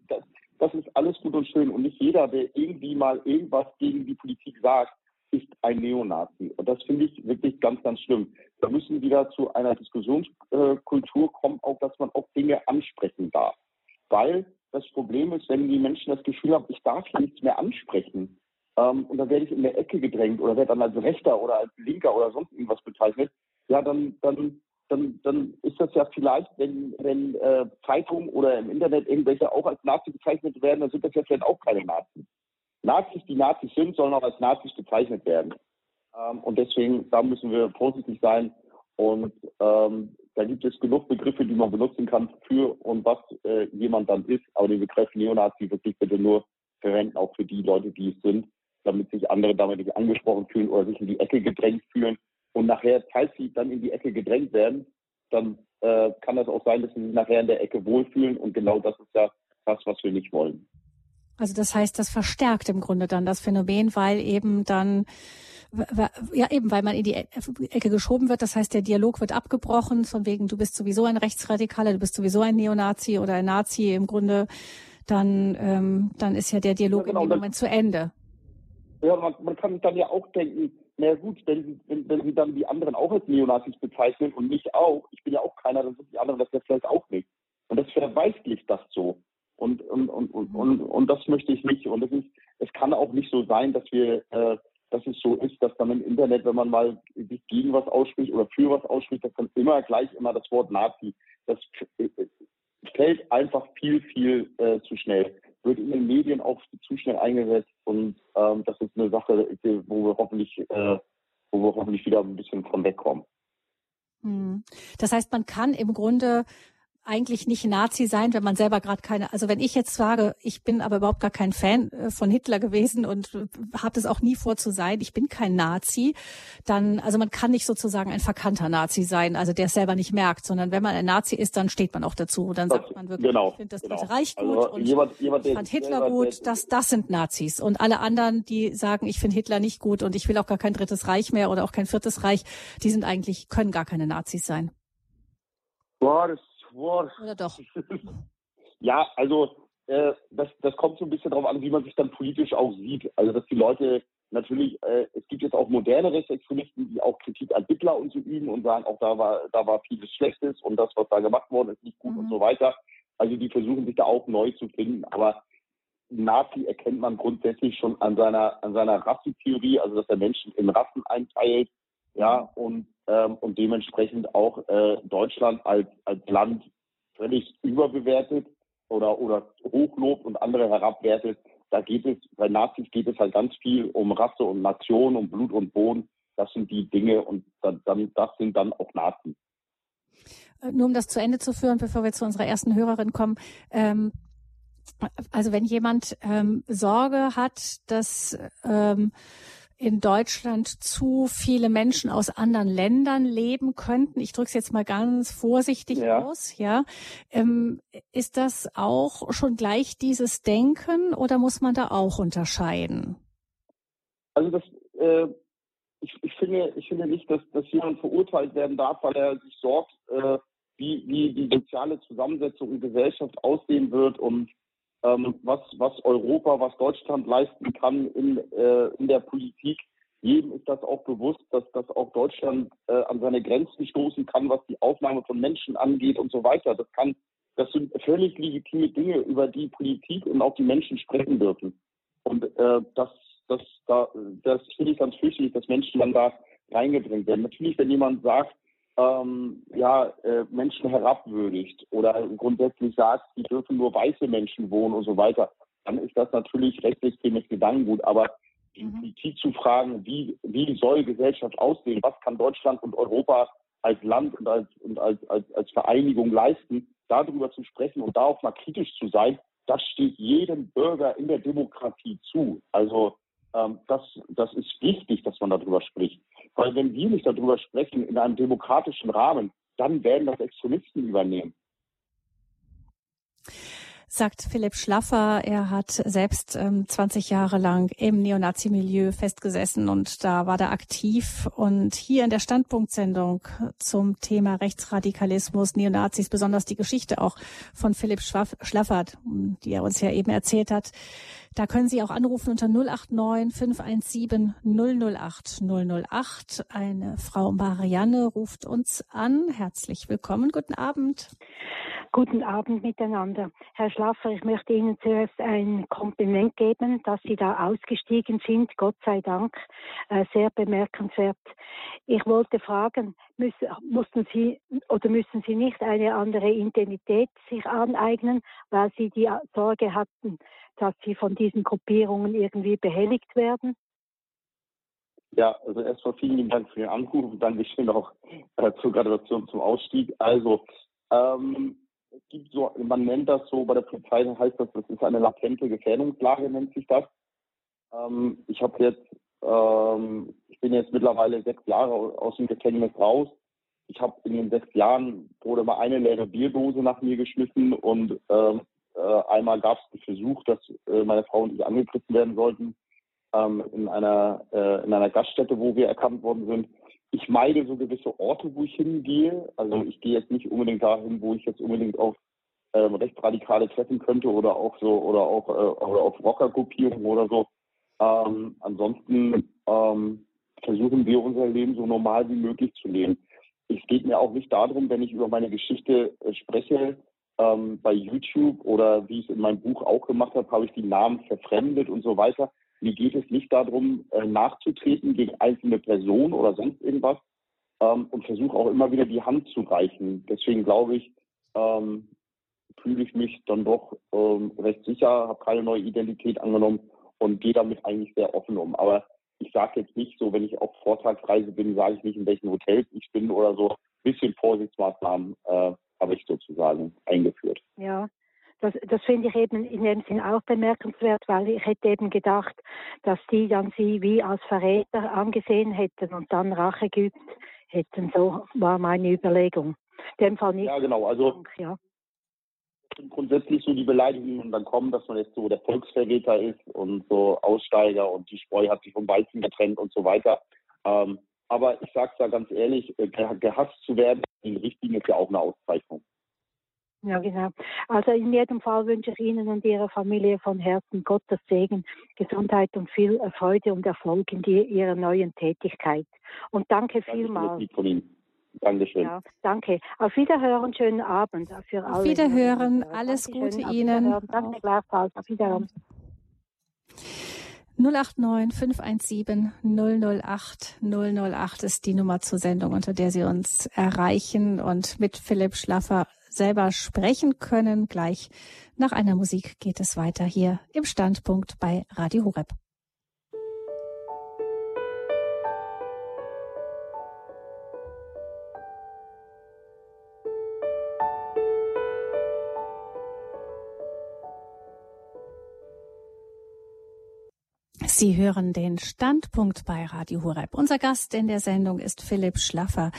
das, das ist alles gut und schön. Und nicht jeder, der irgendwie mal irgendwas gegen die Politik sagt, ist ein Neonazi. Und das finde ich wirklich ganz, ganz schlimm. Da müssen wieder zu einer Diskussionskultur kommen, auch dass man auch Dinge ansprechen darf. Weil das Problem ist, wenn die Menschen das Gefühl haben, ich darf hier nichts mehr ansprechen, ähm, und dann werde ich in der Ecke gedrängt oder werde dann als Rechter oder als Linker oder sonst irgendwas bezeichnet, ja, dann, dann, dann, dann ist das ja vielleicht, wenn, wenn äh, Zeitungen oder im Internet irgendwelche auch als Nazi bezeichnet werden, dann sind das ja vielleicht auch keine Nazis. Nazis, die Nazis sind, sollen auch als Nazis bezeichnet werden. Ähm, und deswegen, da müssen wir vorsichtig sein. Und ähm, da gibt es genug Begriffe, die man benutzen kann für und was äh, jemand dann ist. Aber den Begriff Neonazi wirklich bitte nur verwenden, auch für die Leute, die es sind damit sich andere damit nicht angesprochen fühlen oder sich in die Ecke gedrängt fühlen. Und nachher, falls sie dann in die Ecke gedrängt werden, dann äh, kann das auch sein, dass sie sich nachher in der Ecke wohlfühlen. Und genau das ist ja das, was wir nicht wollen. Also das heißt, das verstärkt im Grunde dann das Phänomen, weil eben dann ja eben, weil man in die Ecke geschoben wird. Das heißt, der Dialog wird abgebrochen, von wegen, du bist sowieso ein Rechtsradikaler, du bist sowieso ein Neonazi oder ein Nazi im Grunde. Dann, ähm, dann ist ja der Dialog ja, genau, in dem Moment zu Ende. Ja, man, man kann dann ja auch denken, na gut, wenn, wenn, wenn sie dann die anderen auch als Neonazis bezeichnen und mich auch, ich bin ja auch keiner, dann sind die anderen das ja vielleicht auch nicht. Und das verweichlicht das so. Und, und, und, und, und, und das möchte ich nicht. Und es ist, es kann auch nicht so sein, dass wir, äh, dass es so ist, dass dann im Internet, wenn man mal sich gegen was ausspricht oder für was ausspricht, dass dann immer gleich immer das Wort Nazi. Das fällt einfach viel, viel äh, zu schnell wird in den Medien auch zu schnell eingesetzt und ähm, das ist eine Sache, wo wir hoffentlich, äh, wo wir hoffentlich wieder ein bisschen von wegkommen. Hm. Das heißt, man kann im Grunde eigentlich nicht Nazi sein, wenn man selber gerade keine, also wenn ich jetzt sage, ich bin aber überhaupt gar kein Fan äh, von Hitler gewesen und äh, habe das auch nie vor zu sein, ich bin kein Nazi, dann, also man kann nicht sozusagen ein verkannter Nazi sein, also der es selber nicht merkt, sondern wenn man ein Nazi ist, dann steht man auch dazu und dann das, sagt man wirklich, genau, ich finde das genau. Dritte Reich gut also und jemand, jemand, ich fand Hitler gut, das, das sind Nazis und alle anderen, die sagen, ich finde Hitler nicht gut und ich will auch gar kein Drittes Reich mehr oder auch kein Viertes Reich, die sind eigentlich, können gar keine Nazis sein. Boah, das Boah. Oder doch? ja, also äh, das, das kommt so ein bisschen darauf an, wie man sich dann politisch auch sieht. Also dass die Leute natürlich, äh, es gibt jetzt auch moderne Rechtsextremisten, die auch Kritik an Hitler und so üben und sagen, auch da war, da war vieles Schlechtes und das, was da gemacht worden ist, nicht gut mhm. und so weiter. Also die versuchen sich da auch neu zu finden. Aber Nazi erkennt man grundsätzlich schon an seiner, an seiner Rassentheorie, also dass er Menschen in Rassen einteilt, ja, und, ähm, und dementsprechend auch äh, Deutschland als, als Land völlig überbewertet oder, oder hochlobt und andere herabwertet. Da geht es, bei Nazis geht es halt ganz viel um Rasse und Nation, um Blut und Boden. Das sind die Dinge und dann, dann das sind dann auch Nazis. Äh, nur um das zu Ende zu führen, bevor wir zu unserer ersten Hörerin kommen. Ähm, also wenn jemand ähm, Sorge hat, dass ähm, in Deutschland zu viele Menschen aus anderen Ländern leben könnten. Ich drücke es jetzt mal ganz vorsichtig ja. aus. Ja, ähm, ist das auch schon gleich dieses Denken oder muss man da auch unterscheiden? Also das, äh, ich, ich finde, ich finde nicht, dass, dass jemand verurteilt werden darf, weil er sich sorgt, äh, wie, wie die soziale Zusammensetzung in Gesellschaft aussehen wird und ähm, was, was Europa, was Deutschland leisten kann in, äh, in der Politik. Jedem ist das auch bewusst, dass, dass auch Deutschland äh, an seine Grenzen stoßen kann, was die Aufnahme von Menschen angeht und so weiter. Das kann, das sind völlig legitime Dinge, über die Politik und auch die Menschen sprechen dürfen. Und äh, das, das, da, das finde ich ganz fürchterlich, dass Menschen dann da reingebringt werden. Natürlich, wenn jemand sagt, ähm, ja, äh, Menschen herabwürdigt oder grundsätzlich sagt, die dürfen nur weiße Menschen wohnen und so weiter, dann ist das natürlich rechtsextremes Gedankengut. Aber die mhm. Politik zu fragen, wie, wie soll Gesellschaft aussehen, was kann Deutschland und Europa als Land und als, und als, als, als Vereinigung leisten, darüber zu sprechen und da auch mal kritisch zu sein, das steht jedem Bürger in der Demokratie zu. Also ähm, das, das ist wichtig, dass man darüber spricht. Weil wenn wir nicht darüber sprechen in einem demokratischen Rahmen, dann werden das Extremisten übernehmen sagt Philipp Schlaffer. Er hat selbst ähm, 20 Jahre lang im Neonazi-Milieu festgesessen und da war er aktiv. Und hier in der Standpunktsendung zum Thema Rechtsradikalismus, Neonazis, besonders die Geschichte auch von Philipp Schlaffert, die er uns ja eben erzählt hat, da können Sie auch anrufen unter 089 517 008 008. Eine Frau Marianne ruft uns an. Herzlich willkommen. Guten Abend. Guten Abend miteinander. Herr Schlaffer, ich möchte Ihnen zuerst ein Kompliment geben, dass Sie da ausgestiegen sind. Gott sei Dank. Äh, sehr bemerkenswert. Ich wollte fragen, müssen, mussten Sie oder müssen Sie nicht eine andere Identität sich aneignen, weil Sie die Sorge hatten, dass Sie von diesen Gruppierungen irgendwie behelligt werden? Ja, also erstmal vielen Dank für den Anruf und Dankeschön auch äh, zur Gratulation zum Ausstieg. Also ähm, es gibt so, man nennt das so, bei der Polizei heißt das, das ist eine latente Gefährdungslage, nennt sich das. Ähm, ich habe jetzt, ähm, ich bin jetzt mittlerweile sechs Jahre aus dem Gefängnis raus. Ich habe in den sechs Jahren wurde mal eine leere Bierdose nach mir geschmissen und ähm, äh, einmal gab es einen Versuch, dass äh, meine Frau und ich angegriffen werden sollten ähm, in einer äh, in einer Gaststätte, wo wir erkannt worden sind ich meide so gewisse Orte, wo ich hingehe. Also ich gehe jetzt nicht unbedingt dahin, wo ich jetzt unbedingt auf ähm, Rechtsradikale treffen könnte oder auch so oder auch äh, oder auf Rockergruppierungen oder so. Ähm, ansonsten ähm, versuchen wir unser Leben so normal wie möglich zu leben. Es geht mir auch nicht darum, wenn ich über meine Geschichte äh, spreche, ähm, bei YouTube oder wie ich es in meinem Buch auch gemacht habe, habe ich die Namen verfremdet und so weiter. Mir geht es nicht darum, äh, nachzutreten gegen einzelne Personen oder sonst irgendwas ähm, und versuche auch immer wieder die Hand zu reichen. Deswegen glaube ich, ähm, fühle ich mich dann doch ähm, recht sicher, habe keine neue Identität angenommen und gehe damit eigentlich sehr offen um. Aber ich sage jetzt nicht so, wenn ich auf Vortragsreise bin, sage ich nicht, in welchen Hotels ich bin oder so. Ein bisschen Vorsichtsmaßnahmen äh, habe ich sozusagen eingeführt. Ja, das, das finde ich eben in dem Sinn auch bemerkenswert, weil ich hätte eben gedacht, dass die dann sie wie als Verräter angesehen hätten und dann Rache geübt hätten. So war meine Überlegung. In dem Fall nicht. Ja, genau. Also ja. grundsätzlich so die Beleidigungen dann kommen, dass man jetzt so der Volksverräter ist und so Aussteiger und die Spreu hat sich vom Weizen getrennt und so weiter. Ähm, aber ich sage es da ganz ehrlich, äh, gehasst zu werden in den Richtigen ist ja auch eine Auszeichnung. Ja, genau. Also in jedem Fall wünsche ich Ihnen und Ihrer Familie von Herzen Gottes Segen, Gesundheit und viel Freude und Erfolg in die, Ihrer neuen Tätigkeit. Und danke vielmals. Dankeschön. Ja, danke. Auf Wiederhören, schönen Abend für alle. Auf Wiederhören, alles Gute Ihnen. Danke gleichfalls. Auf Wiederhören. 089 517 008 008 ist die Nummer zur Sendung, unter der Sie uns erreichen und mit Philipp Schlaffer selber sprechen können. Gleich nach einer Musik geht es weiter hier im Standpunkt bei Radio Horeb. Sie hören den Standpunkt bei Radio Horeb. Unser Gast in der Sendung ist Philipp Schlaffer.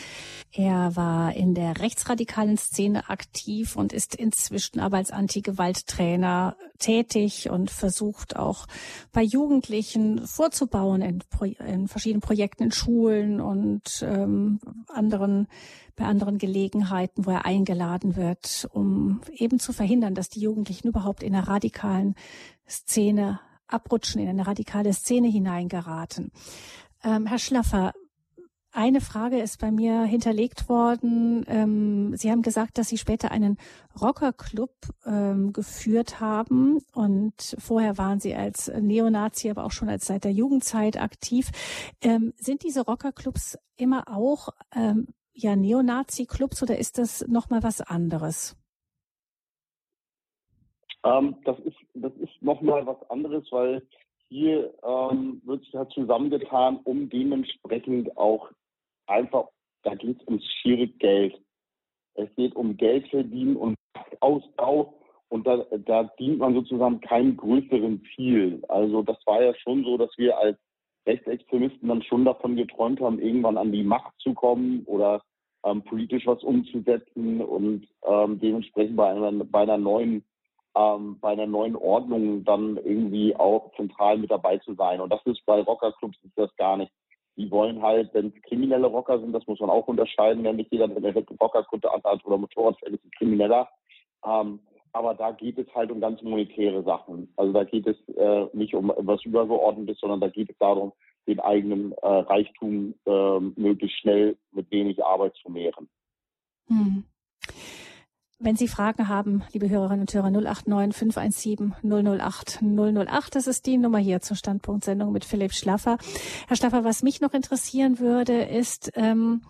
Er war in der rechtsradikalen Szene aktiv und ist inzwischen aber als Anti-Gewalt-Trainer tätig und versucht auch bei Jugendlichen vorzubauen in, in verschiedenen Projekten in Schulen und ähm, anderen bei anderen Gelegenheiten, wo er eingeladen wird, um eben zu verhindern, dass die Jugendlichen überhaupt in einer radikalen Szene abrutschen, in eine radikale Szene hineingeraten. Ähm, Herr Schlaffer, eine Frage ist bei mir hinterlegt worden. Ähm, Sie haben gesagt, dass Sie später einen Rockerclub ähm, geführt haben und vorher waren Sie als Neonazi, aber auch schon als seit der Jugendzeit aktiv. Ähm, sind diese Rockerclubs immer auch ähm, ja Neonazi-Clubs oder ist das noch mal was anderes? Ähm, das ist, das ist nochmal was anderes, weil hier ähm, wird sich halt zusammengetan, um dementsprechend auch einfach, da geht es ums schiere Geld. Es geht um Geld verdienen und Ausbau und da, da dient man sozusagen keinem größeren Ziel. Also das war ja schon so, dass wir als Rechtsextremisten dann schon davon geträumt haben, irgendwann an die Macht zu kommen oder ähm, politisch was umzusetzen und ähm, dementsprechend bei einer, bei einer neuen ähm, bei einer neuen Ordnung dann irgendwie auch zentral mit dabei zu sein. Und das ist bei Rockerclubs ist das gar nicht. Die wollen halt, wenn es kriminelle Rocker sind, das muss man auch unterscheiden, wenn nicht jeder, der eine Rockerkunde anhat oder Motorradfährt, ist ein Krimineller. Ähm, aber da geht es halt um ganz monetäre Sachen. Also da geht es äh, nicht um was Übergeordnetes, sondern da geht es darum, den eigenen äh, Reichtum äh, möglichst schnell mit wenig Arbeit zu mehren. Hm. Wenn Sie Fragen haben, liebe Hörerinnen und Hörer, 089 517 008 008, das ist die Nummer hier zur Standpunktsendung mit Philipp Schlaffer. Herr Schlaffer, was mich noch interessieren würde, ist, ähm,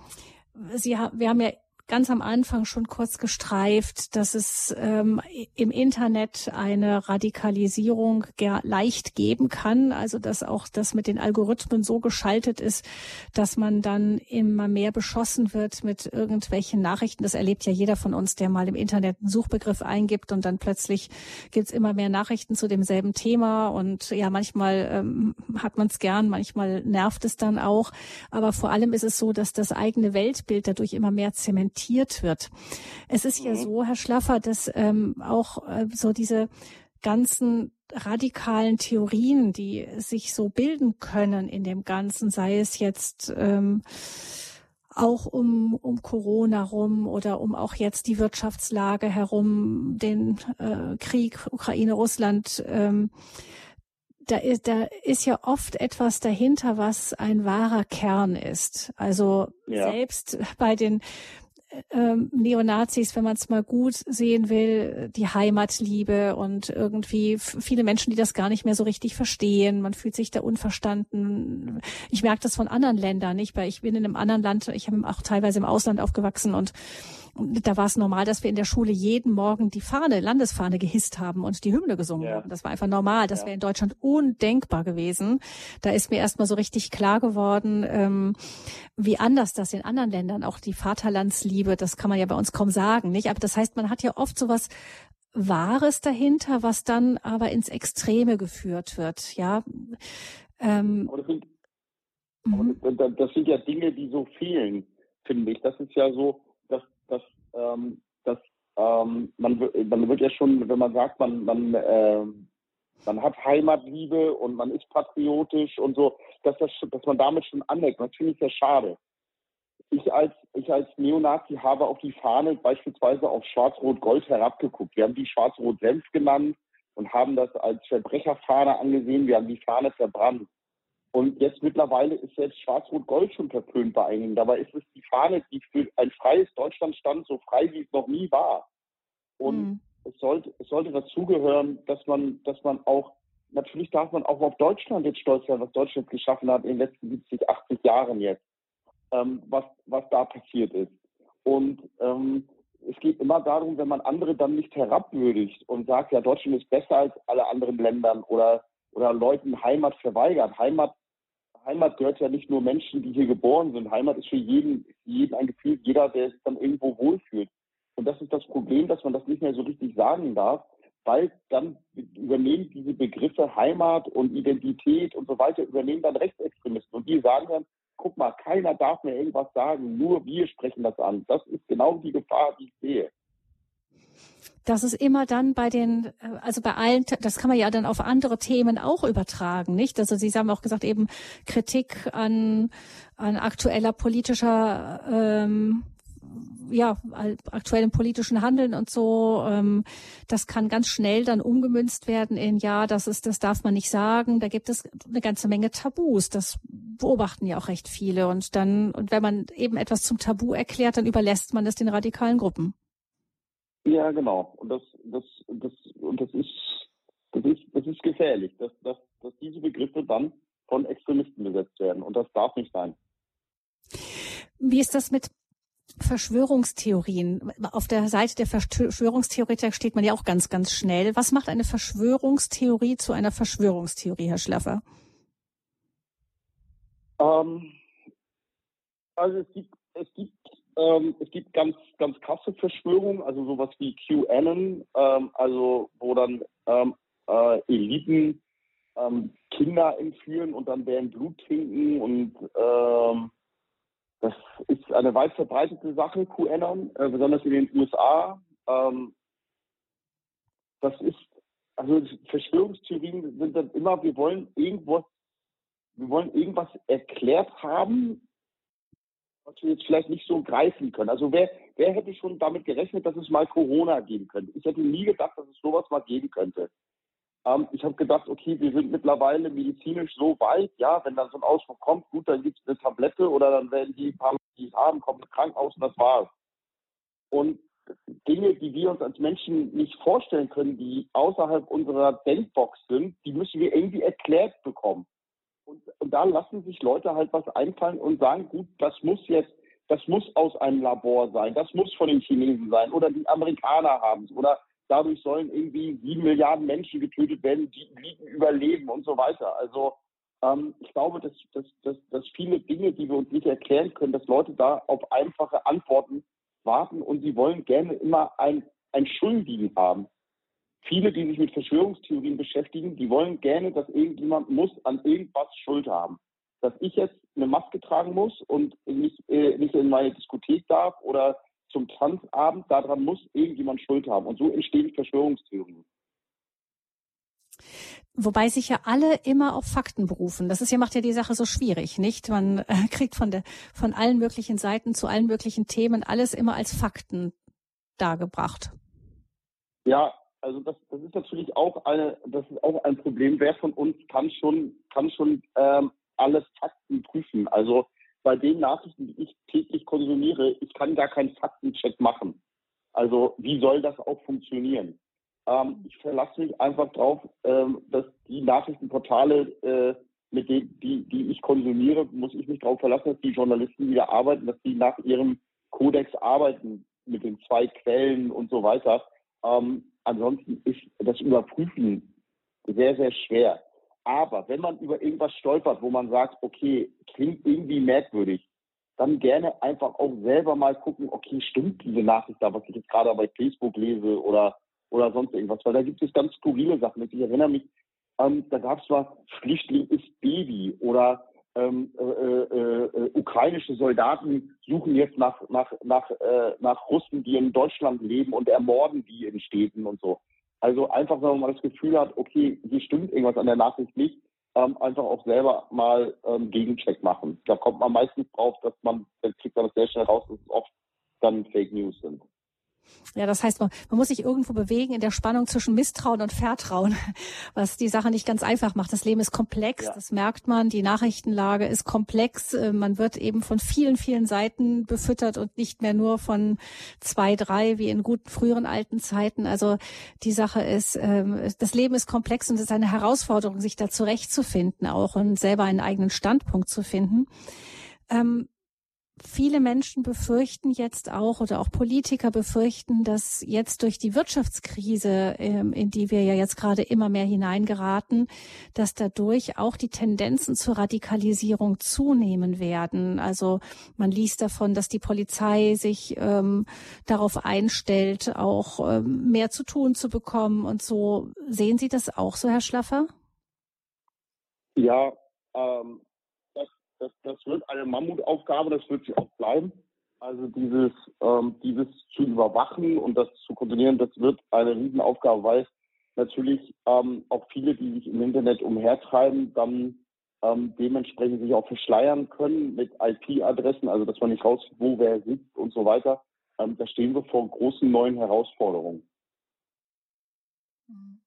Sie, wir haben ja ganz am Anfang schon kurz gestreift, dass es ähm, im Internet eine Radikalisierung leicht geben kann. Also dass auch das mit den Algorithmen so geschaltet ist, dass man dann immer mehr beschossen wird mit irgendwelchen Nachrichten. Das erlebt ja jeder von uns, der mal im Internet einen Suchbegriff eingibt und dann plötzlich gibt's immer mehr Nachrichten zu demselben Thema. Und ja, manchmal ähm, hat man es gern, manchmal nervt es dann auch. Aber vor allem ist es so, dass das eigene Weltbild dadurch immer mehr zementiert diskutiert wird. Es ist mhm. ja so, Herr Schlaffer, dass ähm, auch äh, so diese ganzen radikalen Theorien, die sich so bilden können in dem Ganzen, sei es jetzt ähm, auch um, um Corona rum oder um auch jetzt die Wirtschaftslage herum, den äh, Krieg Ukraine, Russland, ähm, da ist, da ist ja oft etwas dahinter, was ein wahrer Kern ist. Also ja. selbst bei den ähm, Neonazis, wenn man es mal gut sehen will, die Heimatliebe und irgendwie viele Menschen, die das gar nicht mehr so richtig verstehen. Man fühlt sich da unverstanden. Ich merke das von anderen Ländern, nicht? Weil ich bin in einem anderen Land, ich habe auch teilweise im Ausland aufgewachsen und da war es normal, dass wir in der Schule jeden Morgen die Fahne, Landesfahne gehisst haben und die Hymne gesungen ja. haben. Das war einfach normal. Das ja. wäre in Deutschland undenkbar gewesen. Da ist mir erstmal so richtig klar geworden, ähm, wie anders das in anderen Ländern, auch die Vaterlandsliebe, das kann man ja bei uns kaum sagen, nicht? Aber das heißt, man hat ja oft sowas Wahres dahinter, was dann aber ins Extreme geführt wird, ja. Ähm, aber das sind, mhm. aber das sind ja Dinge, die so fehlen, finde ich. Das ist ja so, dass, ähm, dass ähm, man, man wird ja schon, wenn man sagt, man, man, äh, man hat Heimatliebe und man ist patriotisch und so, dass, das, dass man damit schon aneckt. Das finde ich sehr schade. Ich als, ich als Neonazi habe auf die Fahne beispielsweise auf Schwarz-Rot-Gold herabgeguckt. Wir haben die Schwarz-Rot-Senf genannt und haben das als Verbrecherfahne angesehen. Wir haben die Fahne verbrannt. Und jetzt mittlerweile ist selbst Schwarz-Rot-Gold schon verpönt bei einigen. Dabei ist es die Fahne, die für ein freies Deutschland stand, so frei wie es noch nie war. Und mhm. es sollte, es sollte dazugehören, dass man, dass man auch, natürlich darf man auch auf Deutschland jetzt stolz sein, was Deutschland geschaffen hat in den letzten 70, 80 Jahren jetzt, ähm, was, was da passiert ist. Und ähm, es geht immer darum, wenn man andere dann nicht herabwürdigt und sagt, ja, Deutschland ist besser als alle anderen Ländern oder, oder Leuten Heimat verweigert. Heimat, Heimat gehört ja nicht nur Menschen, die hier geboren sind. Heimat ist für jeden, jeden ein Gefühl, jeder, der sich dann irgendwo wohlfühlt. Und das ist das Problem, dass man das nicht mehr so richtig sagen darf, weil dann übernehmen diese Begriffe Heimat und Identität und so weiter, übernehmen dann Rechtsextremisten. Und die sagen dann, guck mal, keiner darf mir irgendwas sagen, nur wir sprechen das an. Das ist genau die Gefahr, die ich sehe. Das ist immer dann bei den, äh, also bei allen, das kann man ja dann auf andere Themen auch übertragen, nicht? Also Sie haben auch gesagt, eben Kritik an, an aktueller politischer ähm, ja, aktuellem politischen Handeln und so, ähm, das kann ganz schnell dann umgemünzt werden in, ja, das ist, das darf man nicht sagen. Da gibt es eine ganze Menge Tabus. Das beobachten ja auch recht viele. Und dann, und wenn man eben etwas zum Tabu erklärt, dann überlässt man es den radikalen Gruppen. Ja, genau. Und das, das, das, und das ist, das ist, das ist gefährlich, dass, dass, dass diese Begriffe dann von Extremisten besetzt werden. Und das darf nicht sein. Wie ist das mit Verschwörungstheorien. Auf der Seite der Verschwörungstheoretiker steht man ja auch ganz, ganz schnell. Was macht eine Verschwörungstheorie zu einer Verschwörungstheorie, Herr Schlaffer? Ähm, also es gibt, es gibt, ähm, es gibt ganz, ganz krasse Verschwörungen, also sowas wie QAnon, ähm, also wo dann ähm, äh, Eliten ähm, Kinder entführen und dann deren Blut trinken und ähm, das ist eine weit verbreitete Sache, QAnon, äh, besonders in den USA. Ähm, das ist, also Verschwörungstheorien sind dann immer, wir wollen irgendwas, wir wollen irgendwas erklärt haben, was wir jetzt vielleicht nicht so greifen können. Also wer, wer hätte schon damit gerechnet, dass es mal Corona geben könnte? Ich hätte nie gedacht, dass es sowas mal geben könnte. Ähm, ich habe gedacht, okay, wir sind mittlerweile medizinisch so weit, ja, wenn dann so ein Ausflug kommt, gut, dann gibt es eine Tablette oder dann werden die paar, die es haben, kommen krank aus und das war's. Und Dinge, die wir uns als Menschen nicht vorstellen können, die außerhalb unserer Denkbox sind, die müssen wir irgendwie erklärt bekommen. Und, und da lassen sich Leute halt was einfallen und sagen, gut, das muss jetzt, das muss aus einem Labor sein, das muss von den Chinesen sein oder die Amerikaner haben es oder dadurch sollen irgendwie sieben Milliarden Menschen getötet werden, die Eliten überleben und so weiter. Also ähm, ich glaube, dass, dass, dass, dass viele Dinge, die wir uns nicht erklären können, dass Leute da auf einfache Antworten warten und sie wollen gerne immer ein, ein Schuldigen haben. Viele, die sich mit Verschwörungstheorien beschäftigen, die wollen gerne, dass irgendjemand muss an irgendwas Schuld haben. Dass ich jetzt eine Maske tragen muss und nicht, äh, nicht in meine Diskothek darf oder zum Tanzabend, daran muss irgendjemand Schuld haben. Und so entstehen Verschwörungstheorien. Wobei sich ja alle immer auf Fakten berufen. Das ist ja, macht ja die Sache so schwierig, nicht? Man äh, kriegt von der, von allen möglichen Seiten zu allen möglichen Themen alles immer als Fakten dargebracht. Ja, also das, das ist natürlich auch eine, das ist auch ein Problem. Wer von uns kann schon, kann schon ähm, alles Fakten prüfen? Also bei den Nachrichten, die ich täglich konsumiere, ich kann gar keinen Faktencheck machen. Also wie soll das auch funktionieren? Ähm, ich verlasse mich einfach darauf, ähm, dass die Nachrichtenportale, äh, mit denen, die, die ich konsumiere, muss ich mich darauf verlassen, dass die Journalisten wieder arbeiten, dass die nach ihrem Kodex arbeiten mit den zwei Quellen und so weiter. Ähm, ansonsten ist das Überprüfen sehr, sehr schwer. Aber wenn man über irgendwas stolpert, wo man sagt, okay, klingt irgendwie merkwürdig, dann gerne einfach auch selber mal gucken, okay, stimmt diese Nachricht da, was ich jetzt gerade bei Facebook lese oder, oder sonst irgendwas, weil da gibt es ganz skurrile Sachen. Ich erinnere mich, ähm, da gab es mal Flüchtling ist Baby oder ähm, äh, äh, äh, ukrainische Soldaten suchen jetzt nach, nach, nach, äh, nach Russen, die in Deutschland leben und ermorden die in Städten und so. Also einfach, wenn man das Gefühl hat, okay, hier stimmt irgendwas an der Nachricht nicht, ähm, einfach auch selber mal ähm, Gegencheck machen. Da kommt man meistens drauf, dass man, dann kriegt man das sehr schnell raus, dass es oft dann Fake News sind. Ja, das heißt, man, man muss sich irgendwo bewegen in der Spannung zwischen Misstrauen und Vertrauen, was die Sache nicht ganz einfach macht. Das Leben ist komplex, ja. das merkt man. Die Nachrichtenlage ist komplex. Äh, man wird eben von vielen, vielen Seiten befüttert und nicht mehr nur von zwei, drei wie in guten früheren alten Zeiten. Also die Sache ist, ähm, das Leben ist komplex und es ist eine Herausforderung, sich da zurechtzufinden auch und selber einen eigenen Standpunkt zu finden. Viele Menschen befürchten jetzt auch oder auch Politiker befürchten, dass jetzt durch die Wirtschaftskrise, ähm, in die wir ja jetzt gerade immer mehr hineingeraten, dass dadurch auch die Tendenzen zur Radikalisierung zunehmen werden. Also man liest davon, dass die Polizei sich ähm, darauf einstellt, auch ähm, mehr zu tun zu bekommen und so. Sehen Sie das auch so, Herr Schlaffer? Ja, ähm, das, das wird eine Mammutaufgabe, das wird sie auch bleiben. Also dieses, ähm, dieses zu überwachen und das zu kontrollieren, das wird eine Riesenaufgabe, weil natürlich ähm, auch viele, die sich im Internet umhertreiben, dann ähm, dementsprechend sich auch verschleiern können mit IP-Adressen, also dass man nicht raus, wo wer sitzt und so weiter. Ähm, da stehen wir vor großen neuen Herausforderungen. Mhm.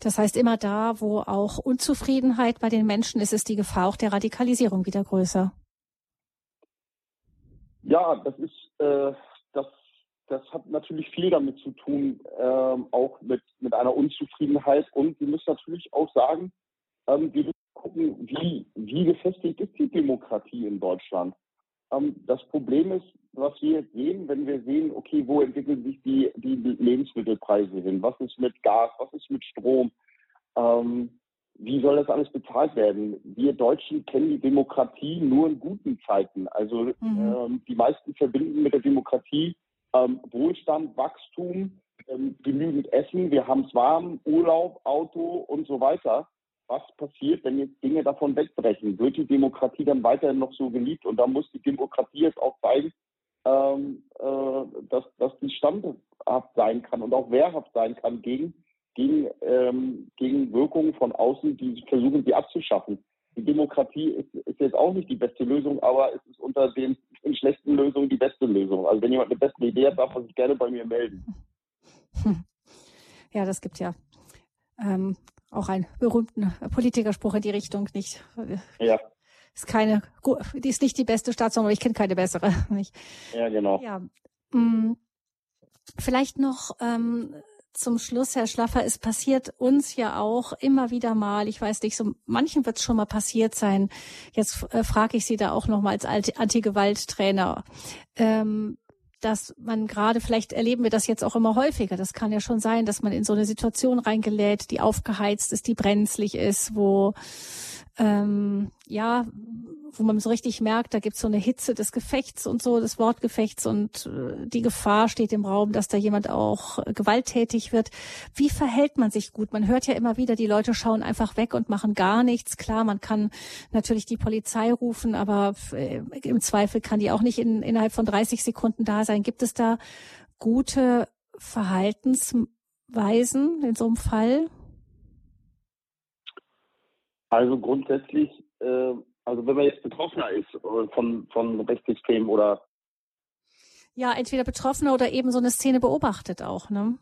Das heißt, immer da, wo auch Unzufriedenheit bei den Menschen ist, ist die Gefahr auch der Radikalisierung wieder größer. Ja, das ist äh, das, das hat natürlich viel damit zu tun, ähm, auch mit, mit einer Unzufriedenheit. Und wir müssen natürlich auch sagen, ähm, wir müssen gucken, wie, wie gefestigt ist die Demokratie in Deutschland. Ähm, das Problem ist, was wir jetzt sehen, wenn wir sehen, okay, wo entwickeln sich die, die Lebensmittelpreise hin? Was ist mit Gas? Was ist mit Strom? Ähm, wie soll das alles bezahlt werden? Wir Deutschen kennen die Demokratie nur in guten Zeiten. Also mhm. ähm, die meisten verbinden mit der Demokratie ähm, Wohlstand, Wachstum, ähm, genügend Essen, wir haben es warm, Urlaub, Auto und so weiter. Was passiert, wenn jetzt Dinge davon wegbrechen? Wird die Demokratie dann weiterhin noch so geliebt? Und da muss die Demokratie jetzt auch zeigen, ähm, äh, dass, dass die standhaft sein kann und auch wehrhaft sein kann gegen, gegen, ähm, gegen Wirkungen von außen, die versuchen, sie abzuschaffen. Die Demokratie ist, ist jetzt auch nicht die beste Lösung, aber es ist unter den, den schlechten Lösungen die beste Lösung. Also wenn jemand eine bessere Idee hat, darf er sich gerne bei mir melden. Ja, das gibt ja ähm, auch einen berühmten Politikerspruch in die Richtung, nicht? Ja ist keine, die ist nicht die beste Station, aber ich kenne keine bessere. Nicht? Ja, genau. Ja. Mm, vielleicht noch ähm, zum Schluss, Herr Schlaffer, es passiert uns ja auch immer wieder mal, ich weiß nicht, so manchen wird es schon mal passiert sein. Jetzt äh, frage ich Sie da auch noch mal als Anti-Gewalt-Trainer. Ähm, dass man gerade, vielleicht erleben wir das jetzt auch immer häufiger. Das kann ja schon sein, dass man in so eine Situation reingelädt, die aufgeheizt ist, die brenzlig ist, wo ähm, ja, wo man so richtig merkt, da gibt's so eine Hitze des Gefechts und so, des Wortgefechts und äh, die Gefahr steht im Raum, dass da jemand auch äh, gewalttätig wird. Wie verhält man sich gut? Man hört ja immer wieder, die Leute schauen einfach weg und machen gar nichts. Klar, man kann natürlich die Polizei rufen, aber äh, im Zweifel kann die auch nicht in, innerhalb von 30 Sekunden da sein. Gibt es da gute Verhaltensweisen in so einem Fall? Also grundsätzlich, äh, also wenn man jetzt Betroffener ist äh, von, von Rechtsextremen oder ja, entweder Betroffener oder eben so eine Szene beobachtet auch, ne?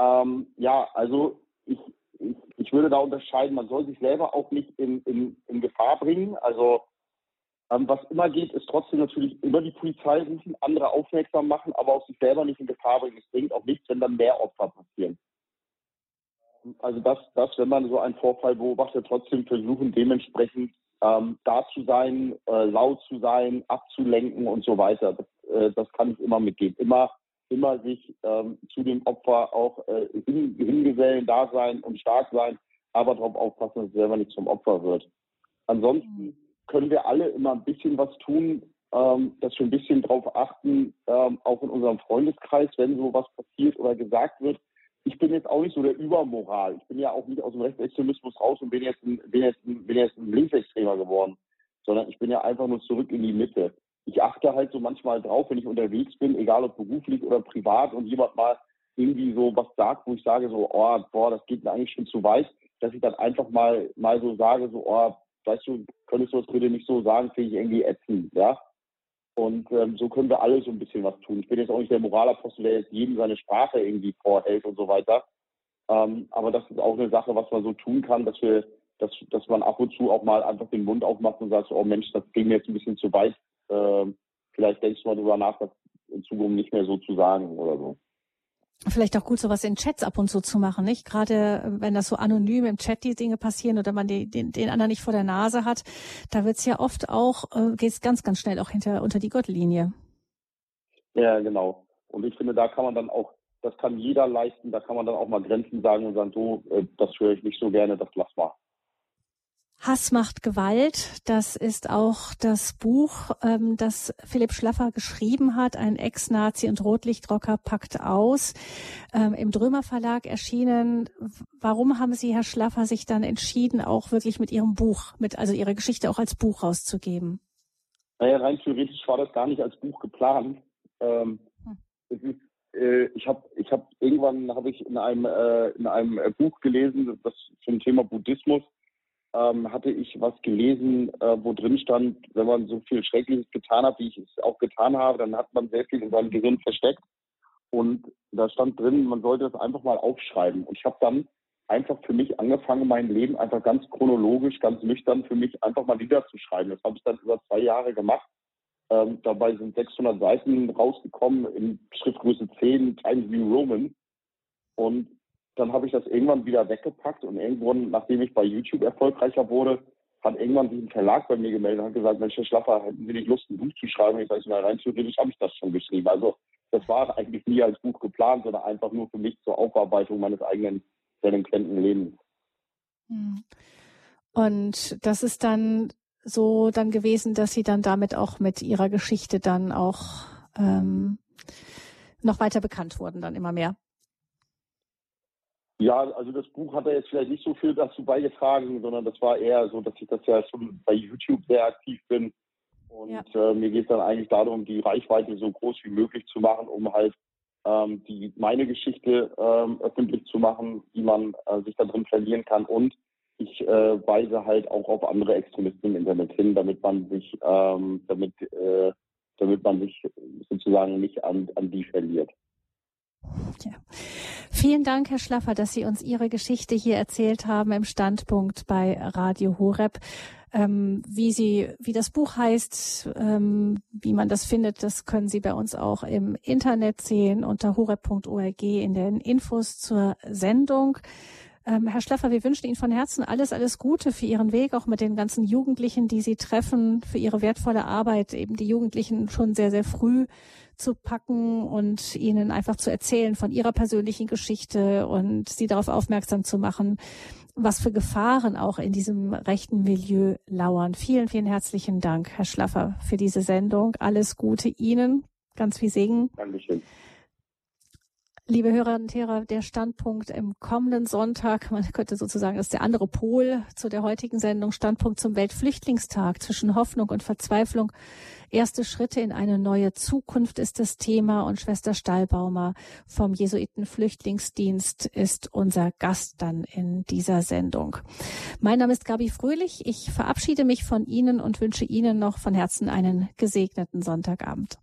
Ähm, ja, also ich, ich, ich würde da unterscheiden, man soll sich selber auch nicht in, in, in Gefahr bringen. Also ähm, was immer geht, ist trotzdem natürlich über die Polizei rufen, andere aufmerksam machen, aber auch sich selber nicht in Gefahr bringen. Es bringt auch nichts, wenn dann mehr Opfer passieren also das, das, wenn man so einen Vorfall beobachtet, trotzdem versuchen, dementsprechend ähm, da zu sein, äh, laut zu sein, abzulenken und so weiter. Das, äh, das kann ich immer mitgeben. Immer, immer sich ähm, zu dem Opfer auch äh, hin, hingesellen, da sein und stark sein, aber darauf aufpassen, dass es selber nicht zum Opfer wird. Ansonsten mhm. können wir alle immer ein bisschen was tun, ähm, dass wir ein bisschen darauf achten, ähm, auch in unserem Freundeskreis, wenn sowas passiert oder gesagt wird, ich bin jetzt auch nicht so der Übermoral. Ich bin ja auch nicht aus dem Rechtsextremismus raus und bin jetzt ein, bin jetzt ein, bin jetzt ein Linksextremer geworden, sondern ich bin ja einfach nur zurück in die Mitte. Ich achte halt so manchmal drauf, wenn ich unterwegs bin, egal ob beruflich oder privat und jemand mal irgendwie so was sagt, wo ich sage so, oh, boah, das geht mir eigentlich schon zu weit, dass ich dann einfach mal, mal so sage, so, oh, weißt du, könntest du das bitte nicht so sagen, finde ich irgendwie ätzend, ja. Und ähm, so können wir alle so ein bisschen was tun. Ich bin jetzt auch nicht der Moralapostel, der jetzt jedem seine Sprache irgendwie vorhält und so weiter. Ähm, aber das ist auch eine Sache, was man so tun kann, dass wir, dass, dass man ab und zu auch mal einfach den Mund aufmacht und sagt, oh Mensch, das ging mir jetzt ein bisschen zu weit. Ähm, vielleicht denkst du mal drüber nach, das in Zukunft nicht mehr so zu sagen oder so. Vielleicht auch gut, sowas in Chats ab und zu zu machen, nicht? Gerade äh, wenn das so anonym im Chat die Dinge passieren oder man die, den, den anderen nicht vor der Nase hat, da wird's ja oft auch, äh, geht's ganz, ganz schnell auch hinter unter die Gottlinie. Ja, genau. Und ich finde, da kann man dann auch, das kann jeder leisten, da kann man dann auch mal Grenzen sagen und sagen, so, äh, das höre ich nicht so gerne, das lass mal. Hass macht Gewalt. Das ist auch das Buch, ähm, das Philipp Schlaffer geschrieben hat. Ein Ex-Nazi und Rotlichtrocker packt aus. Ähm, Im Drömer Verlag erschienen. Warum haben Sie, Herr Schlaffer, sich dann entschieden, auch wirklich mit Ihrem Buch, mit, also Ihre Geschichte auch als Buch rauszugeben? Naja, rein theoretisch war das gar nicht als Buch geplant. Ähm, hm. äh, ich habe ich hab, irgendwann habe ich in einem, äh, in einem Buch gelesen, das zum Thema Buddhismus, ähm, hatte ich was gelesen, äh, wo drin stand, wenn man so viel Schreckliches getan hat, wie ich es auch getan habe, dann hat man sehr viel in seinem Gehirn versteckt. Und da stand drin, man sollte es einfach mal aufschreiben. Und ich habe dann einfach für mich angefangen, mein Leben einfach ganz chronologisch, ganz nüchtern für mich einfach mal niederzuschreiben. Das habe ich dann über zwei Jahre gemacht. Ähm, dabei sind 600 Seiten rausgekommen in Schriftgröße 10, Times New Roman. Und dann habe ich das irgendwann wieder weggepackt und irgendwann, nachdem ich bei YouTube erfolgreicher wurde, hat irgendwann sich ein Verlag bei mir gemeldet und hat gesagt, Mensch, Herr Schlaffer, hätten Sie nicht Lust, ein Buch zu schreiben? Ich sage, na rein theoretisch habe ich das schon geschrieben. Also das war eigentlich nie als Buch geplant, sondern einfach nur für mich zur Aufarbeitung meines eigenen delinquenten Lebens. Hm. Und das ist dann so dann gewesen, dass Sie dann damit auch mit Ihrer Geschichte dann auch ähm, noch weiter bekannt wurden, dann immer mehr. Ja, also das Buch hat er jetzt vielleicht nicht so viel dazu beigetragen, sondern das war eher so, dass ich das ja schon bei YouTube sehr aktiv bin. Und ja. äh, mir geht es dann eigentlich darum, die Reichweite so groß wie möglich zu machen, um halt ähm, die meine Geschichte ähm, öffentlich zu machen, die man äh, sich da drin verlieren kann. Und ich äh, weise halt auch auf andere Extremisten im Internet hin, damit man sich, ähm, damit, äh, damit man sich sozusagen nicht an, an die verliert. Ja. Vielen Dank, Herr Schlaffer, dass Sie uns Ihre Geschichte hier erzählt haben im Standpunkt bei Radio Horeb. Ähm, wie Sie, wie das Buch heißt, ähm, wie man das findet, das können Sie bei uns auch im Internet sehen unter horeb.org in den Infos zur Sendung. Ähm, Herr Schlaffer, wir wünschen Ihnen von Herzen alles, alles Gute für Ihren Weg, auch mit den ganzen Jugendlichen, die Sie treffen, für Ihre wertvolle Arbeit, eben die Jugendlichen schon sehr, sehr früh zu packen und ihnen einfach zu erzählen von ihrer persönlichen Geschichte und sie darauf aufmerksam zu machen, was für Gefahren auch in diesem rechten Milieu lauern. Vielen, vielen herzlichen Dank, Herr Schlaffer, für diese Sendung. Alles Gute Ihnen. Ganz viel Segen. Dankeschön. Liebe Hörerinnen und Hörer, der Standpunkt im kommenden Sonntag, man könnte sozusagen, das ist der andere Pol zu der heutigen Sendung, Standpunkt zum Weltflüchtlingstag zwischen Hoffnung und Verzweiflung. Erste Schritte in eine neue Zukunft ist das Thema und Schwester Stallbaumer vom Jesuitenflüchtlingsdienst ist unser Gast dann in dieser Sendung. Mein Name ist Gabi Fröhlich. Ich verabschiede mich von Ihnen und wünsche Ihnen noch von Herzen einen gesegneten Sonntagabend.